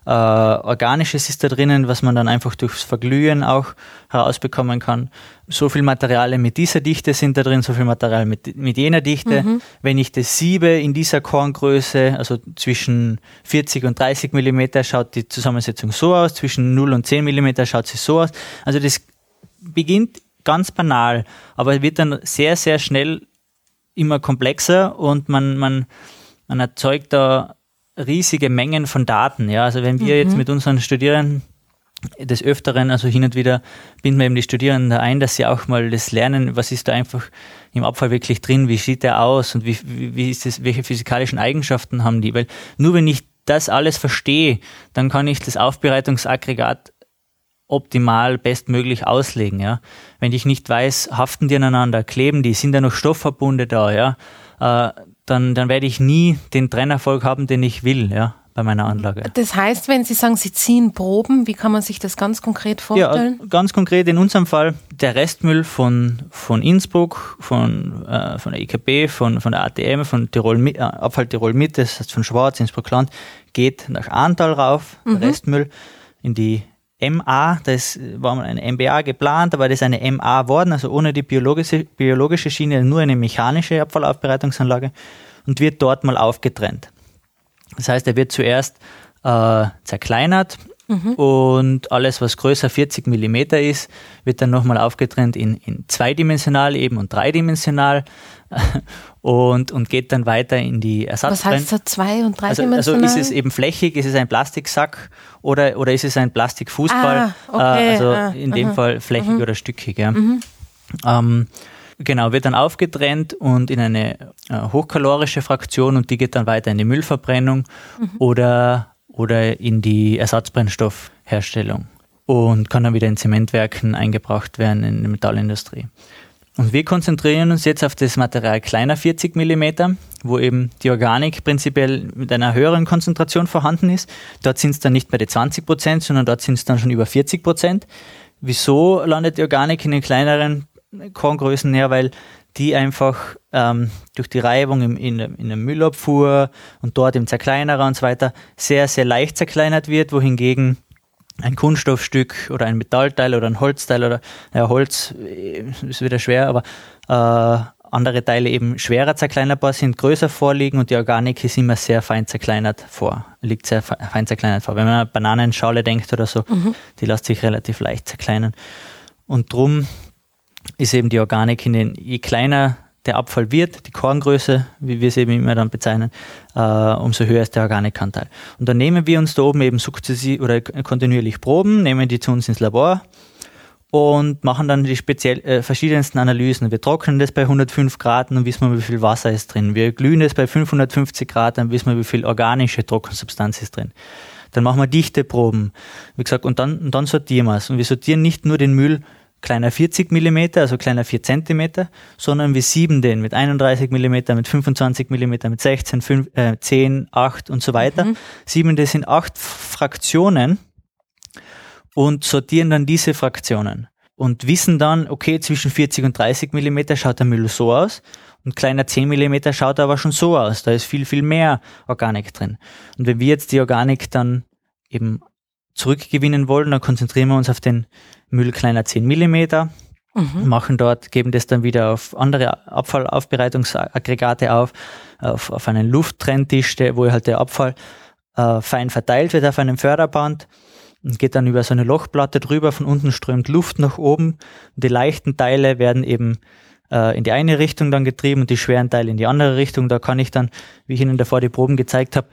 äh, Organisches ist da drinnen, was man dann einfach durchs Verglühen auch herausbekommen kann. So viel Materialien mit dieser Dichte sind da drin, so viel Material mit, mit jener Dichte. Mhm. Wenn ich das siebe in dieser Korngröße, also zwischen 40 und 30 Millimeter, schaut die Zusammensetzung so aus, zwischen 0 und 10 Millimeter schaut sie so aus. Also das beginnt ganz banal, aber wird dann sehr, sehr schnell immer komplexer und man, man, man erzeugt da riesige Mengen von Daten. Ja, also wenn wir mhm. jetzt mit unseren Studierenden des Öfteren, also hin und wieder binden wir eben die Studierenden ein, dass sie auch mal das lernen, was ist da einfach im Abfall wirklich drin, wie sieht der aus und wie, wie ist das, welche physikalischen Eigenschaften haben die, weil nur wenn ich das alles verstehe, dann kann ich das Aufbereitungsaggregat optimal bestmöglich auslegen, ja. Wenn ich nicht weiß, haften die aneinander, kleben die, sind da noch Stoffverbunde da, ja, äh, dann, dann werde ich nie den Trennerfolg haben, den ich will, ja bei meiner Anlage. Das heißt, wenn Sie sagen, Sie ziehen Proben, wie kann man sich das ganz konkret vorstellen? Ja, ganz konkret in unserem Fall der Restmüll von, von Innsbruck, von, äh, von der IKB, von, von der ATM, von Tirol, äh, Abfall Tirol Mitte, das heißt von Schwarz, Innsbruck Land, geht nach Ahrntal rauf, mhm. Restmüll in die MA, das war mal eine MBA geplant, aber das ist eine MA geworden, also ohne die biologische, biologische Schiene, nur eine mechanische Abfallaufbereitungsanlage und wird dort mal aufgetrennt. Das heißt, er wird zuerst äh, zerkleinert mhm. und alles, was größer 40 Millimeter ist, wird dann nochmal aufgetrennt in, in zweidimensional eben und dreidimensional und, und geht dann weiter in die Ersatz. Was heißt da zwei- und dreidimensional? Also, also ist es eben flächig, ist es ein Plastiksack oder, oder ist es ein Plastikfußball? Ah, okay. äh, also ah, in dem Fall flächig mhm. oder stückig. Ja. Mhm. Ähm, Genau, wird dann aufgetrennt und in eine äh, hochkalorische Fraktion und die geht dann weiter in die Müllverbrennung mhm. oder, oder in die Ersatzbrennstoffherstellung und kann dann wieder in Zementwerken eingebracht werden in die Metallindustrie. Und wir konzentrieren uns jetzt auf das Material kleiner 40 mm, wo eben die Organik prinzipiell mit einer höheren Konzentration vorhanden ist. Dort sind es dann nicht mehr die 20 Prozent, sondern dort sind es dann schon über 40 Prozent. Wieso landet die Organik in den kleineren Korngrößen her, weil die einfach ähm, durch die Reibung im, in, in der Müllabfuhr und dort im Zerkleinerer und so weiter sehr, sehr leicht zerkleinert wird, wohingegen ein Kunststoffstück oder ein Metallteil oder ein Holzteil oder ja, Holz äh, ist wieder schwer, aber äh, andere Teile eben schwerer zerkleinerbar sind, größer vorliegen und die Organik ist immer sehr fein zerkleinert vor, liegt sehr fein zerkleinert vor. Wenn man an Bananenschale denkt oder so, mhm. die lässt sich relativ leicht zerkleinern. Und drum ist eben die Organik in den, je kleiner der Abfall wird, die Korngröße, wie wir es eben immer dann bezeichnen, äh, umso höher ist der Organikanteil. Und dann nehmen wir uns da oben eben sukzessiv oder kontinuierlich Proben, nehmen die zu uns ins Labor und machen dann die speziell, äh, verschiedensten Analysen. Wir trocknen das bei 105 Grad und wissen wir, wie viel Wasser ist drin. Wir glühen das bei 550 Grad, dann wissen wir, wie viel organische Trockensubstanz ist drin. Dann machen wir Dichteproben. Wie gesagt, und dann, und dann sortieren wir es. Und wir sortieren nicht nur den Müll kleiner 40 mm, also kleiner 4 cm, sondern wir sieben den mit 31 mm, mit 25 mm, mit 16, 5, äh, 10, 8 und so weiter. Mhm. Sieben, das sind acht Fraktionen und sortieren dann diese Fraktionen und wissen dann, okay, zwischen 40 und 30 mm schaut der Müll so aus und kleiner 10 mm schaut aber schon so aus. Da ist viel, viel mehr Organik drin. Und wenn wir jetzt die Organik dann eben zurückgewinnen wollen, dann konzentrieren wir uns auf den Müll kleiner 10 mm, mhm. machen dort, geben das dann wieder auf andere Abfallaufbereitungsaggregate auf, auf, auf einen Lufttrenntisch, wo halt der Abfall äh, fein verteilt wird auf einem Förderband und geht dann über so eine Lochplatte drüber, von unten strömt Luft nach oben. Die leichten Teile werden eben äh, in die eine Richtung dann getrieben und die schweren Teile in die andere Richtung. Da kann ich dann, wie ich Ihnen davor die Proben gezeigt habe,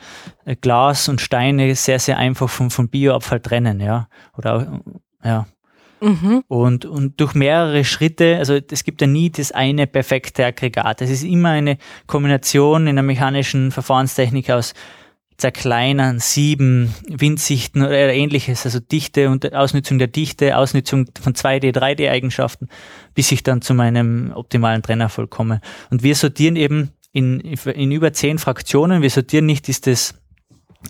äh, Glas und Steine sehr, sehr einfach vom, vom Bioabfall trennen, ja. Oder ja. Mhm. Und, und durch mehrere Schritte, also es gibt ja nie das eine perfekte Aggregat. Es ist immer eine Kombination in der mechanischen Verfahrenstechnik aus zerkleinern, sieben, Windsichten oder ähnliches, also Dichte und Ausnutzung der Dichte, Ausnutzung von 2D, 3D-Eigenschaften, bis ich dann zu meinem optimalen Trennerfolg komme. Und wir sortieren eben in, in über zehn Fraktionen. Wir sortieren nicht, ist das,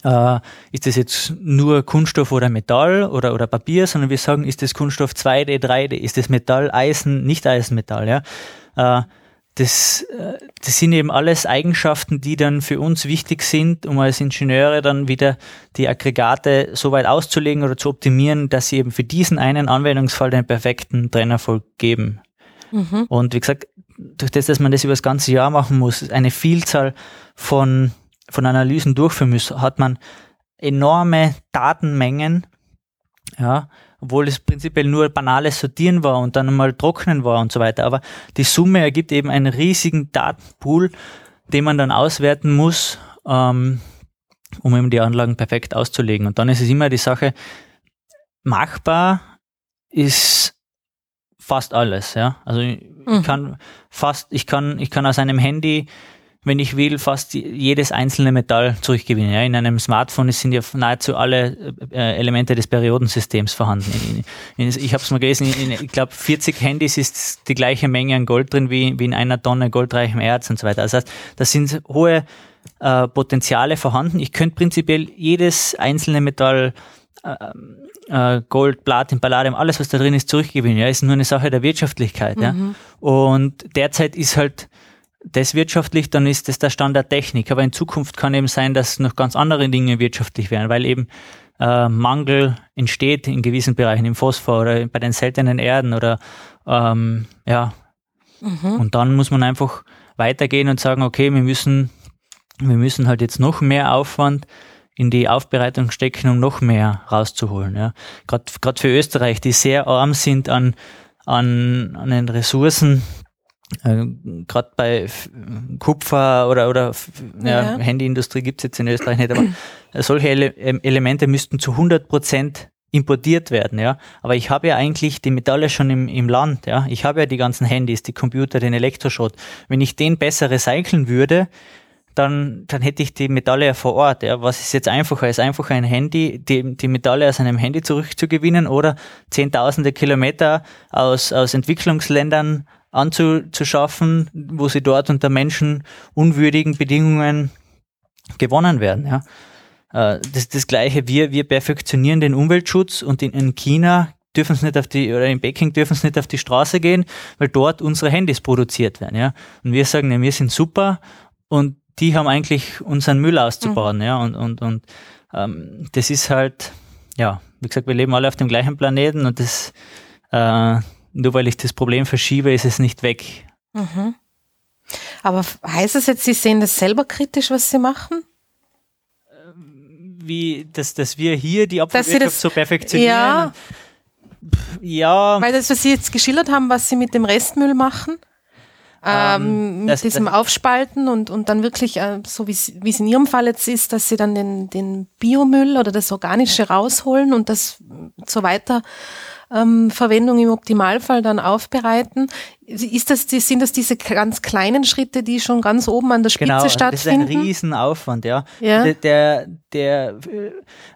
äh, ist das jetzt nur Kunststoff oder Metall oder, oder Papier, sondern wir sagen, ist das Kunststoff 2D, 3D, ist das Metall, Eisen, nicht Eisenmetall, ja. Äh, das, äh, das sind eben alles Eigenschaften, die dann für uns wichtig sind, um als Ingenieure dann wieder die Aggregate so weit auszulegen oder zu optimieren, dass sie eben für diesen einen Anwendungsfall den perfekten Trennerfolg geben. Mhm. Und wie gesagt, durch das, dass man das über das ganze Jahr machen muss, eine Vielzahl von, von Analysen durchführen muss, hat man enorme Datenmengen, ja, obwohl es prinzipiell nur banales Sortieren war und dann mal Trocknen war und so weiter. Aber die Summe ergibt eben einen riesigen Datenpool, den man dann auswerten muss, ähm, um eben die Anlagen perfekt auszulegen. Und dann ist es immer die Sache, machbar ist fast alles, ja. Also ich mhm. kann fast, ich kann, ich kann aus einem Handy wenn ich will, fast jedes einzelne Metall zurückgewinnen. Ja, in einem Smartphone sind ja nahezu alle äh, Elemente des Periodensystems vorhanden. In, in, ich habe es mal gelesen, in, ich glaube 40 Handys ist die gleiche Menge an Gold drin wie, wie in einer Tonne goldreichem Erz und so weiter. Das heißt, da sind hohe äh, Potenziale vorhanden. Ich könnte prinzipiell jedes einzelne Metall äh, äh, Gold, Platin, Palladium, alles was da drin ist, zurückgewinnen. Ja, ist nur eine Sache der Wirtschaftlichkeit. Mhm. Ja. Und derzeit ist halt das wirtschaftlich, dann ist das der Stand der Technik. Aber in Zukunft kann eben sein, dass noch ganz andere Dinge wirtschaftlich werden, weil eben äh, Mangel entsteht in gewissen Bereichen, im Phosphor oder bei den seltenen Erden oder ähm, ja. Mhm. Und dann muss man einfach weitergehen und sagen, okay, wir müssen, wir müssen halt jetzt noch mehr Aufwand in die Aufbereitung stecken, um noch mehr rauszuholen. Ja. Gerade für Österreich, die sehr arm sind an, an, an den Ressourcen, äh, Gerade bei Kupfer oder, oder ja, ja. Handyindustrie gibt es jetzt in Österreich nicht, aber solche Ele ähm, Elemente müssten zu 100 Prozent importiert werden, ja. Aber ich habe ja eigentlich die Metalle schon im, im Land, ja. Ich habe ja die ganzen Handys, die Computer, den Elektroschrott. Wenn ich den besser recyceln würde, dann, dann hätte ich die Metalle ja vor Ort. Ja. Was ist jetzt einfacher? Ist einfacher ein Handy, die, die Metalle aus einem Handy zurückzugewinnen oder zehntausende Kilometer aus, aus Entwicklungsländern anzuschaffen, wo sie dort unter menschenunwürdigen Bedingungen gewonnen werden. Ja. Äh, das ist das Gleiche. Wir, wir perfektionieren den Umweltschutz und in, in China dürfen es nicht auf die, oder in Peking dürfen es nicht auf die Straße gehen, weil dort unsere Handys produziert werden, ja. Und wir sagen, ja, wir sind super und die haben eigentlich unseren Müll auszubauen, mhm. ja. Und, und, und ähm, das ist halt, ja, wie gesagt, wir leben alle auf dem gleichen Planeten und das, äh, nur weil ich das Problem verschiebe, ist es nicht weg. Mhm. Aber heißt es jetzt, Sie sehen das selber kritisch, was Sie machen? Wie, dass, dass wir hier die Abfallwirtschaft so perfektionieren? Ja. ja. Weil das, was Sie jetzt geschildert haben, was Sie mit dem Restmüll machen, ähm, ähm, mit diesem das, Aufspalten und, und dann wirklich, äh, so wie es in Ihrem Fall jetzt ist, dass Sie dann den, den Biomüll oder das Organische rausholen und das so weiter ähm, Verwendung im Optimalfall dann aufbereiten. Ist das, sind das diese ganz kleinen Schritte, die schon ganz oben an der Spitze genau, stattfinden? Das ist ein Riesenaufwand, ja. ja. Der, der, der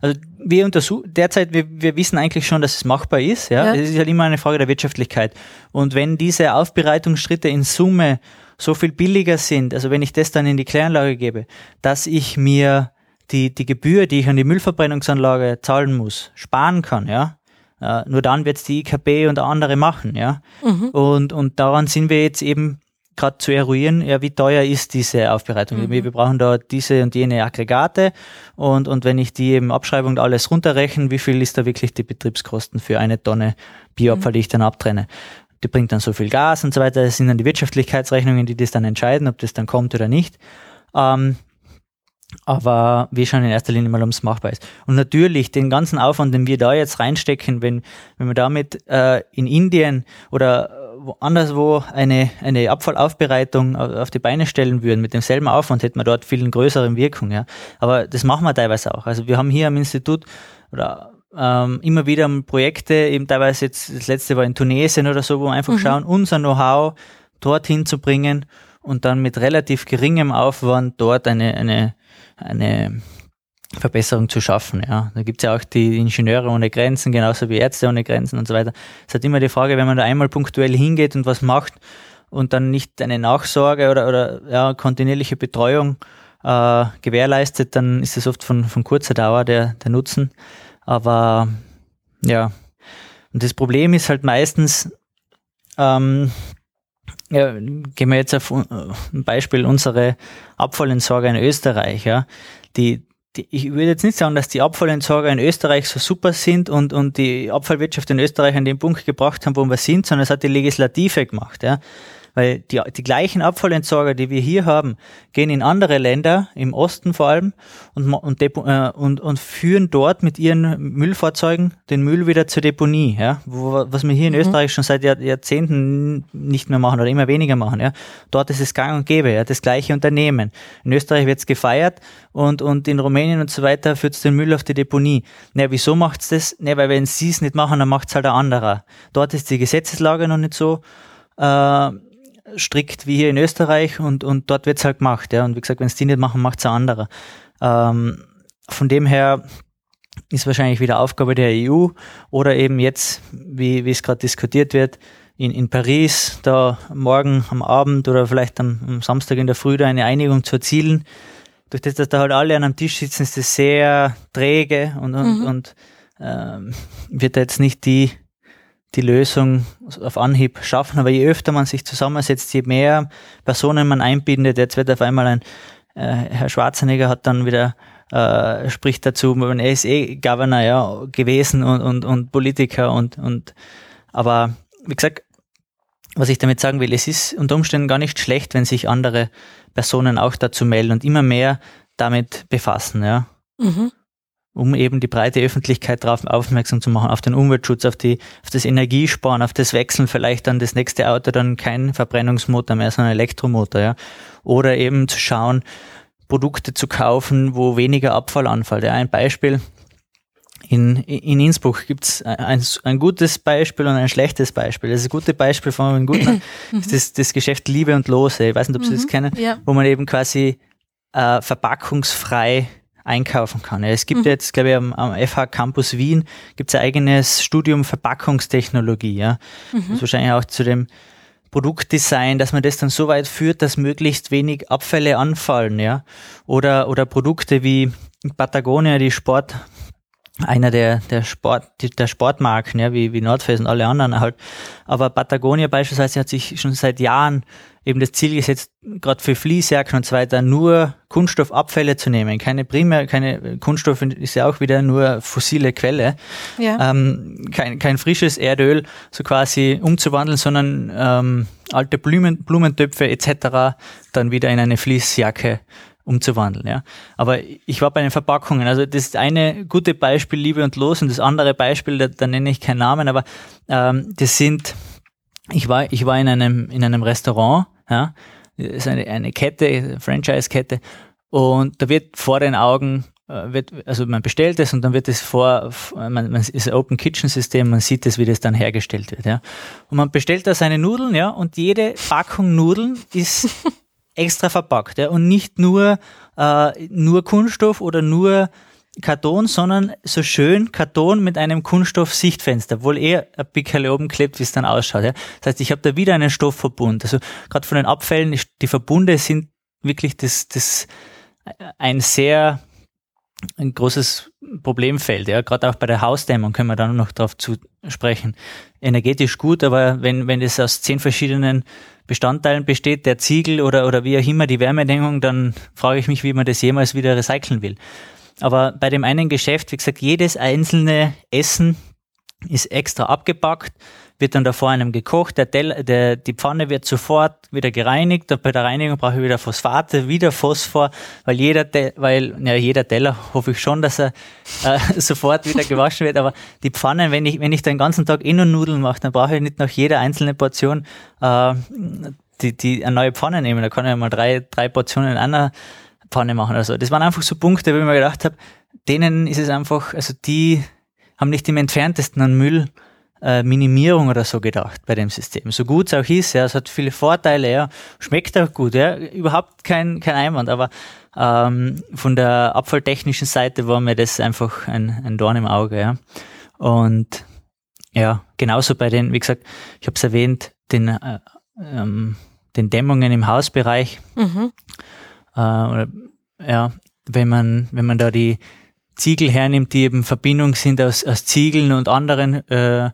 also wir untersuchen derzeit, wir, wir wissen eigentlich schon, dass es machbar ist, ja. Es ist halt immer eine Frage der Wirtschaftlichkeit. Und wenn diese Aufbereitungsschritte in Summe so viel billiger sind, also wenn ich das dann in die Kläranlage gebe, dass ich mir die, die Gebühr, die ich an die Müllverbrennungsanlage zahlen muss, sparen kann, ja, Uh, nur dann wird es die IKB und andere machen, ja. Mhm. Und, und daran sind wir jetzt eben gerade zu eruieren, ja, wie teuer ist diese Aufbereitung. Mhm. Wir, wir, brauchen da diese und jene Aggregate und, und wenn ich die eben Abschreibung und alles runterrechne, wie viel ist da wirklich die Betriebskosten für eine Tonne Bioabfall, mhm. die ich dann abtrenne? Die bringt dann so viel Gas und so weiter. Das sind dann die Wirtschaftlichkeitsrechnungen, die das dann entscheiden, ob das dann kommt oder nicht. Ähm, aber wir schauen in erster Linie mal, ob es machbar ist. Und natürlich den ganzen Aufwand, den wir da jetzt reinstecken, wenn, wenn wir damit äh, in Indien oder anderswo eine, eine Abfallaufbereitung auf die Beine stellen würden, mit demselben Aufwand hätten wir dort viel größere Wirkung. Ja. Aber das machen wir teilweise auch. Also wir haben hier am Institut oder ähm, immer wieder Projekte, eben teilweise jetzt, das letzte war in Tunesien oder so, wo wir einfach mhm. schauen, unser Know-how dorthin zu bringen und dann mit relativ geringem Aufwand dort eine, eine eine Verbesserung zu schaffen. Ja. Da gibt es ja auch die Ingenieure ohne Grenzen, genauso wie Ärzte ohne Grenzen und so weiter. Es hat immer die Frage, wenn man da einmal punktuell hingeht und was macht und dann nicht eine Nachsorge oder, oder ja, kontinuierliche Betreuung äh, gewährleistet, dann ist das oft von, von kurzer Dauer der, der Nutzen. Aber ja, und das Problem ist halt meistens, ähm, ja, gehen wir jetzt auf ein Beispiel unsere Abfallentsorger in Österreich, ja. Die, die, ich würde jetzt nicht sagen, dass die Abfallentsorger in Österreich so super sind und, und die Abfallwirtschaft in Österreich an den Punkt gebracht haben, wo wir sind, sondern es hat die Legislative gemacht, ja. Weil die, die gleichen Abfallentsorger, die wir hier haben, gehen in andere Länder, im Osten vor allem, und, und, äh, und, und führen dort mit ihren Müllfahrzeugen den Müll wieder zur Deponie, ja, wo, was wir hier in mhm. Österreich schon seit Jahr, Jahrzehnten nicht mehr machen oder immer weniger machen, ja. Dort ist es gang und gäbe, ja, das gleiche Unternehmen. In Österreich wird es gefeiert und, und in Rumänien und so weiter führt es den Müll auf die Deponie. Na, wieso macht's das? Ne, weil wenn sie es nicht machen, dann macht's halt ein anderer. Dort ist die Gesetzeslage noch nicht so äh, strikt wie hier in Österreich und, und dort wird's halt gemacht. Ja. Und wie gesagt, wenn es die nicht machen, macht's ein anderer. Ähm, von dem her ist wahrscheinlich wieder Aufgabe der EU oder eben jetzt, wie, wie es gerade diskutiert wird, in, in Paris, da morgen am Abend oder vielleicht am, am Samstag in der Früh da eine Einigung zu erzielen. Durch das, dass da halt alle an einem Tisch sitzen, ist das sehr träge und, und, mhm. und ähm, wird da jetzt nicht die die Lösung auf Anhieb schaffen. Aber je öfter man sich zusammensetzt, je mehr Personen man einbindet, jetzt wird auf einmal ein äh, Herr Schwarzenegger hat dann wieder äh, spricht dazu, er ist eh Governor ja, gewesen und, und, und Politiker und, und aber wie gesagt, was ich damit sagen will, es ist unter Umständen gar nicht schlecht, wenn sich andere Personen auch dazu melden und immer mehr damit befassen, ja. Mhm um eben die breite Öffentlichkeit darauf aufmerksam zu machen, auf den Umweltschutz, auf, die, auf das Energiesparen, auf das Wechseln vielleicht dann das nächste Auto dann kein Verbrennungsmotor mehr, sondern Elektromotor, ja. Oder eben zu schauen, Produkte zu kaufen, wo weniger Abfall anfällt. Ja, ein Beispiel, in, in Innsbruck gibt's ein, ein gutes Beispiel und ein schlechtes Beispiel. Das gute Beispiel von einem guten ist das, das Geschäft Liebe und Lose. Ich weiß nicht, ob Sie mhm, das kennen, ja. wo man eben quasi äh, verpackungsfrei einkaufen kann. Es gibt mhm. jetzt, glaube ich, am, am, FH Campus Wien gibt es ein eigenes Studium Verpackungstechnologie. Ja? Mhm. Das wahrscheinlich auch zu dem Produktdesign, dass man das dann so weit führt, dass möglichst wenig Abfälle anfallen, ja. Oder, oder Produkte wie Patagonia, die Sport, einer der, der Sport, der Sportmarken, ja, wie, wie Nordface und alle anderen halt. Aber Patagonia beispielsweise hat sich schon seit Jahren eben das Ziel gesetzt, gerade für Fließjacken und so weiter, nur Kunststoffabfälle zu nehmen. Keine primär, keine Kunststoff ist ja auch wieder nur fossile Quelle. Ja. Ähm, kein, kein frisches Erdöl so quasi umzuwandeln, sondern ähm, alte Blumen, Blumentöpfe etc. dann wieder in eine Fließjacke umzuwandeln. Ja. Aber ich war bei den Verpackungen. Also das eine gute Beispiel Liebe und Los und das andere Beispiel, da, da nenne ich keinen Namen, aber ähm, das sind, ich war, ich war in einem, in einem Restaurant, ja, das ist eine, eine Kette, Franchise-Kette, und da wird vor den Augen äh, wird, also man bestellt es und dann wird es vor, man, man ist ein Open Kitchen System, man sieht es, wie das dann hergestellt wird, ja. Und man bestellt da seine Nudeln, ja, und jede Packung Nudeln ist extra verpackt, ja, und nicht nur, äh, nur Kunststoff oder nur Karton, sondern so schön Karton mit einem Kunststoff-Sichtfenster, wohl eher ein Pickerle oben klebt, wie es dann ausschaut. Ja. Das heißt, ich habe da wieder einen Stoffverbund. Also gerade von den Abfällen, die Verbunde sind wirklich das, das ein sehr ein großes Problemfeld. Ja. Gerade auch bei der Hausdämmung können wir dann noch darauf zu sprechen. Energetisch gut, aber wenn, wenn es aus zehn verschiedenen Bestandteilen besteht, der Ziegel oder, oder wie auch immer die Wärmedämmung, dann frage ich mich, wie man das jemals wieder recyceln will. Aber bei dem einen Geschäft, wie gesagt, jedes einzelne Essen ist extra abgepackt, wird dann da vor einem gekocht, der, Teller, der die Pfanne wird sofort wieder gereinigt, und bei der Reinigung brauche ich wieder Phosphate, wieder Phosphor, weil jeder, weil ja, jeder Teller hoffe ich schon, dass er äh, sofort wieder gewaschen wird, aber die Pfannen, wenn ich wenn ich den ganzen Tag eh nur Nudeln mache, dann brauche ich nicht nach jeder einzelnen Portion äh, die die eine neue Pfanne nehmen, da kann ich mal drei drei Portionen in einer Pfanne machen. Also das waren einfach so Punkte, wo ich mir gedacht habe, denen ist es einfach, also die haben nicht im entferntesten an Müllminimierung äh, oder so gedacht bei dem System. So gut es auch ist, ja, es hat viele Vorteile, ja, schmeckt auch gut, ja, überhaupt kein, kein Einwand, aber ähm, von der abfalltechnischen Seite war mir das einfach ein, ein Dorn im Auge, ja. Und ja, genauso bei den, wie gesagt, ich habe es erwähnt, den, äh, ähm, den Dämmungen im Hausbereich. Mhm. Äh, ja, wenn man, wenn man da die Ziegel hernimmt, die eben Verbindung sind aus, aus Ziegeln und anderen äh,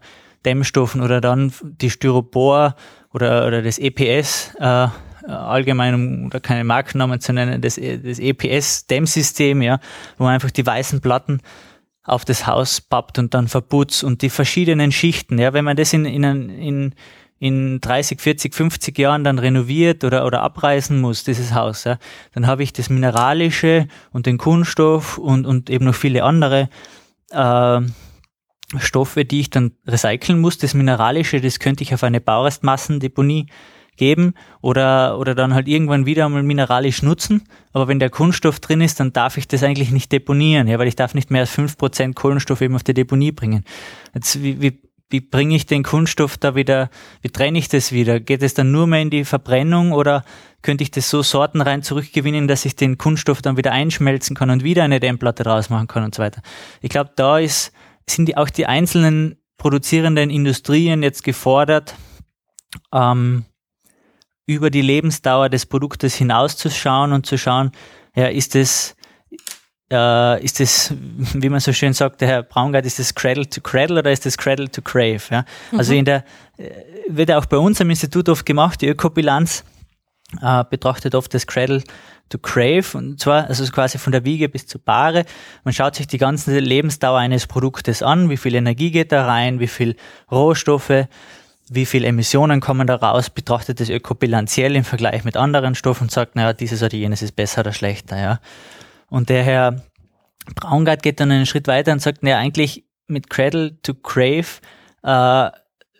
Dämmstoffen oder dann die Styropor oder, oder das EPS, äh, allgemein, um da keine Markennamen zu nennen, das, das EPS-Dämmsystem, ja, wo man einfach die weißen Platten auf das Haus pappt und dann verputzt und die verschiedenen Schichten, ja, wenn man das in, in, in, in 30, 40, 50 Jahren dann renoviert oder, oder abreißen muss, dieses Haus, ja, dann habe ich das Mineralische und den Kunststoff und, und eben noch viele andere äh, Stoffe, die ich dann recyceln muss. Das Mineralische, das könnte ich auf eine Baurestmassendeponie geben oder, oder dann halt irgendwann wieder einmal mineralisch nutzen. Aber wenn der Kunststoff drin ist, dann darf ich das eigentlich nicht deponieren, ja, weil ich darf nicht mehr als fünf Prozent Kohlenstoff eben auf die Deponie bringen. Jetzt, wie, wie, wie bringe ich den Kunststoff da wieder, wie trenne ich das wieder? Geht es dann nur mehr in die Verbrennung oder könnte ich das so sortenrein zurückgewinnen, dass ich den Kunststoff dann wieder einschmelzen kann und wieder eine Dämmplatte draus machen kann und so weiter? Ich glaube, da ist, sind die, auch die einzelnen produzierenden Industrien jetzt gefordert, ähm, über die Lebensdauer des Produktes hinauszuschauen und zu schauen, ja, ist es, äh, ist das, wie man so schön sagt, der Herr Braungart, ist das Cradle to Cradle oder ist das Cradle to Crave? Ja? Also mhm. in der, äh, wird ja auch bei uns am Institut oft gemacht, die Ökobilanz äh, betrachtet oft das Cradle to Crave und zwar also quasi von der Wiege bis zur Bahre. Man schaut sich die ganze Lebensdauer eines Produktes an, wie viel Energie geht da rein, wie viel Rohstoffe, wie viel Emissionen kommen da raus, betrachtet das ökobilanziell im Vergleich mit anderen Stoffen und sagt, naja, dieses oder jenes ist besser oder schlechter, ja. Und der Herr Braungart geht dann einen Schritt weiter und sagt, naja, eigentlich mit Cradle to Crave äh,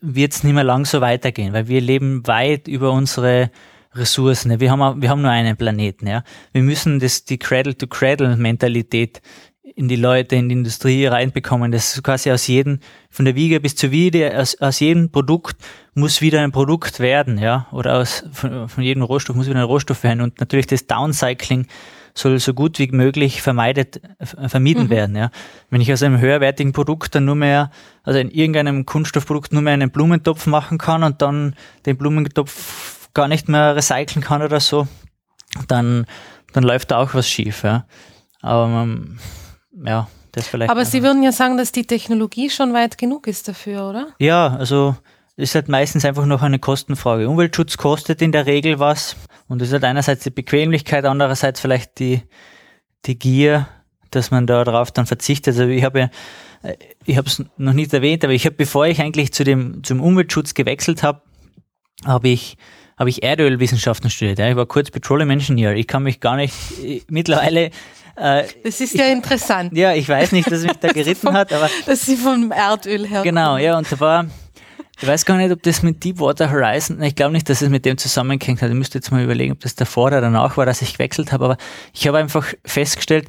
wird es nicht mehr lang so weitergehen, weil wir leben weit über unsere Ressourcen. Wir haben, wir haben nur einen Planeten. Ja. Wir müssen das, die Cradle-to-Cradle-Mentalität in die Leute, in die Industrie reinbekommen. Das ist quasi aus jedem, von der Wiege bis zur Wiege, aus, aus jedem Produkt muss wieder ein Produkt werden, ja, oder aus, von, von jedem Rohstoff muss wieder ein Rohstoff werden. Und natürlich das Downcycling soll so gut wie möglich vermeidet, vermieden mhm. werden, ja. Wenn ich aus einem höherwertigen Produkt dann nur mehr, also in irgendeinem Kunststoffprodukt nur mehr einen Blumentopf machen kann und dann den Blumentopf gar nicht mehr recyceln kann oder so, dann, dann läuft da auch was schief, ja. Aber man, ja, das vielleicht. Aber Sie würden ja sagen, dass die Technologie schon weit genug ist dafür, oder? Ja, also ist halt meistens einfach noch eine Kostenfrage. Umweltschutz kostet in der Regel was und es ist halt einerseits die Bequemlichkeit, andererseits vielleicht die, die Gier, dass man da drauf dann verzichtet. Also ich habe ja, äh, ich habe es noch nicht erwähnt, aber ich habe, bevor ich eigentlich zu dem, zum Umweltschutz gewechselt habe, habe ich habe ich Erdölwissenschaften studiert. Ja. Ich war kurz Petroleum Engineer. Ich kann mich gar nicht mittlerweile äh, das ist ja interessant. Ja, ich weiß nicht, dass mich da geritten hat, aber. Dass sie vom Erdöl her. Genau, ja, und da war, ich weiß gar nicht, ob das mit Deepwater Horizon, ich glaube nicht, dass es mit dem zusammengehängt hat. Ich müsste jetzt mal überlegen, ob das davor oder danach war, dass ich gewechselt habe, aber ich habe einfach festgestellt,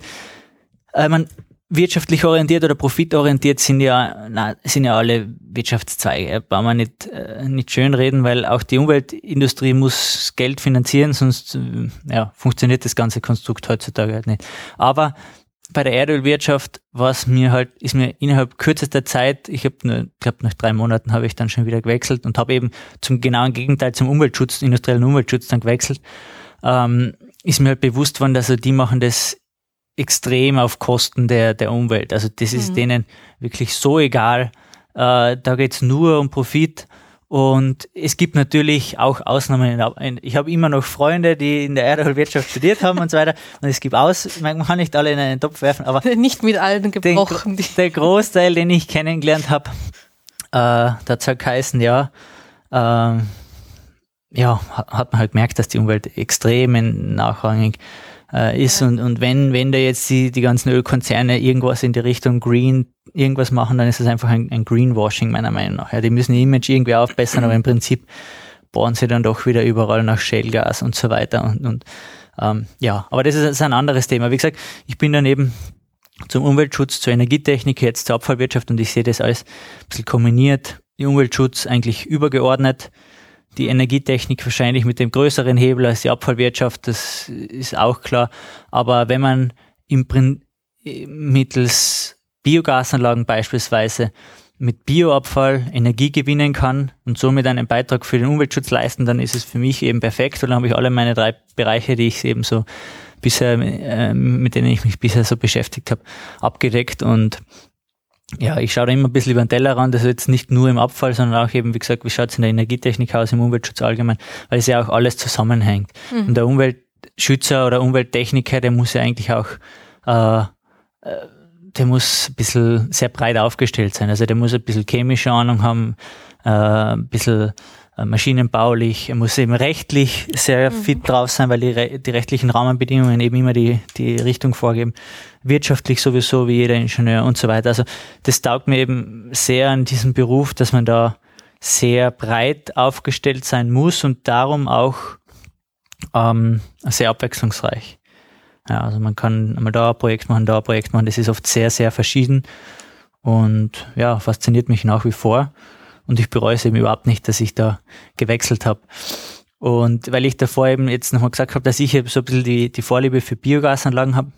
äh, man, wirtschaftlich orientiert oder profitorientiert sind ja, na, sind ja alle Wirtschaftszweige. Brauchen wir nicht, äh, nicht schön reden, weil auch die Umweltindustrie muss Geld finanzieren, sonst äh, ja, funktioniert das ganze Konstrukt heutzutage halt nicht. Aber bei der Erdölwirtschaft was mir halt, ist mir innerhalb kürzester Zeit, ich habe nur, glaube nach drei Monaten habe ich dann schon wieder gewechselt und habe eben zum genauen Gegenteil zum Umweltschutz, industriellen Umweltschutz dann gewechselt, ähm, ist mir halt bewusst worden, dass also die machen das extrem auf Kosten der, der Umwelt. Also das ist mhm. denen wirklich so egal. Äh, da geht's nur um Profit. Und es gibt natürlich auch Ausnahmen. Ich habe immer noch Freunde, die in der Erdölwirtschaft studiert haben und so weiter. Und es gibt aus, man kann nicht alle in einen Topf werfen, aber nicht mit allen gebrochen. Den, der Großteil, den ich kennengelernt habe, äh, dazu heißen, ja, äh, ja, hat man halt gemerkt, dass die Umwelt extrem nachrangig äh, ist. Ja. Und, und wenn, wenn da jetzt die, die ganzen Ölkonzerne irgendwas in die Richtung Green irgendwas machen, dann ist es einfach ein, ein Greenwashing meiner Meinung nach. Ja, die müssen ihr Image irgendwie aufbessern, aber im Prinzip bohren sie dann doch wieder überall nach Shellgas und so weiter. Und, und ähm, ja, aber das ist, ist ein anderes Thema. Wie gesagt, ich bin dann eben zum Umweltschutz, zur Energietechnik, jetzt zur Abfallwirtschaft und ich sehe das alles ein bisschen kombiniert. Die Umweltschutz eigentlich übergeordnet, die Energietechnik wahrscheinlich mit dem größeren Hebel als die Abfallwirtschaft, das ist auch klar. Aber wenn man im Prin mittels Biogasanlagen beispielsweise mit Bioabfall Energie gewinnen kann und somit einen Beitrag für den Umweltschutz leisten, dann ist es für mich eben perfekt. Und dann habe ich alle meine drei Bereiche, die ich eben so bisher, äh, mit denen ich mich bisher so beschäftigt habe, abgedeckt und ja, ich schaue da immer ein bisschen über den Tellerrand, also jetzt nicht nur im Abfall, sondern auch eben, wie gesagt, wie schaut es in der Energietechnik aus, im Umweltschutz allgemein, weil es ja auch alles zusammenhängt. Mhm. Und der Umweltschützer oder Umwelttechniker, der muss ja eigentlich auch, äh, äh, der muss ein bisschen sehr breit aufgestellt sein. Also der muss ein bisschen chemische Ahnung haben, äh, ein bisschen äh, maschinenbaulich, er muss eben rechtlich sehr mhm. fit drauf sein, weil die, die, rechtlichen Rahmenbedingungen eben immer die, die Richtung vorgeben. Wirtschaftlich sowieso wie jeder Ingenieur und so weiter. Also das taugt mir eben sehr an diesem Beruf, dass man da sehr breit aufgestellt sein muss und darum auch ähm, sehr abwechslungsreich. Ja, also man kann einmal da ein Projekt machen, da ein Projekt machen. Das ist oft sehr, sehr verschieden und ja, fasziniert mich nach wie vor. Und ich bereue es eben überhaupt nicht, dass ich da gewechselt habe. Und weil ich davor eben jetzt nochmal gesagt habe, dass ich so ein bisschen die, die Vorliebe für Biogasanlagen habe.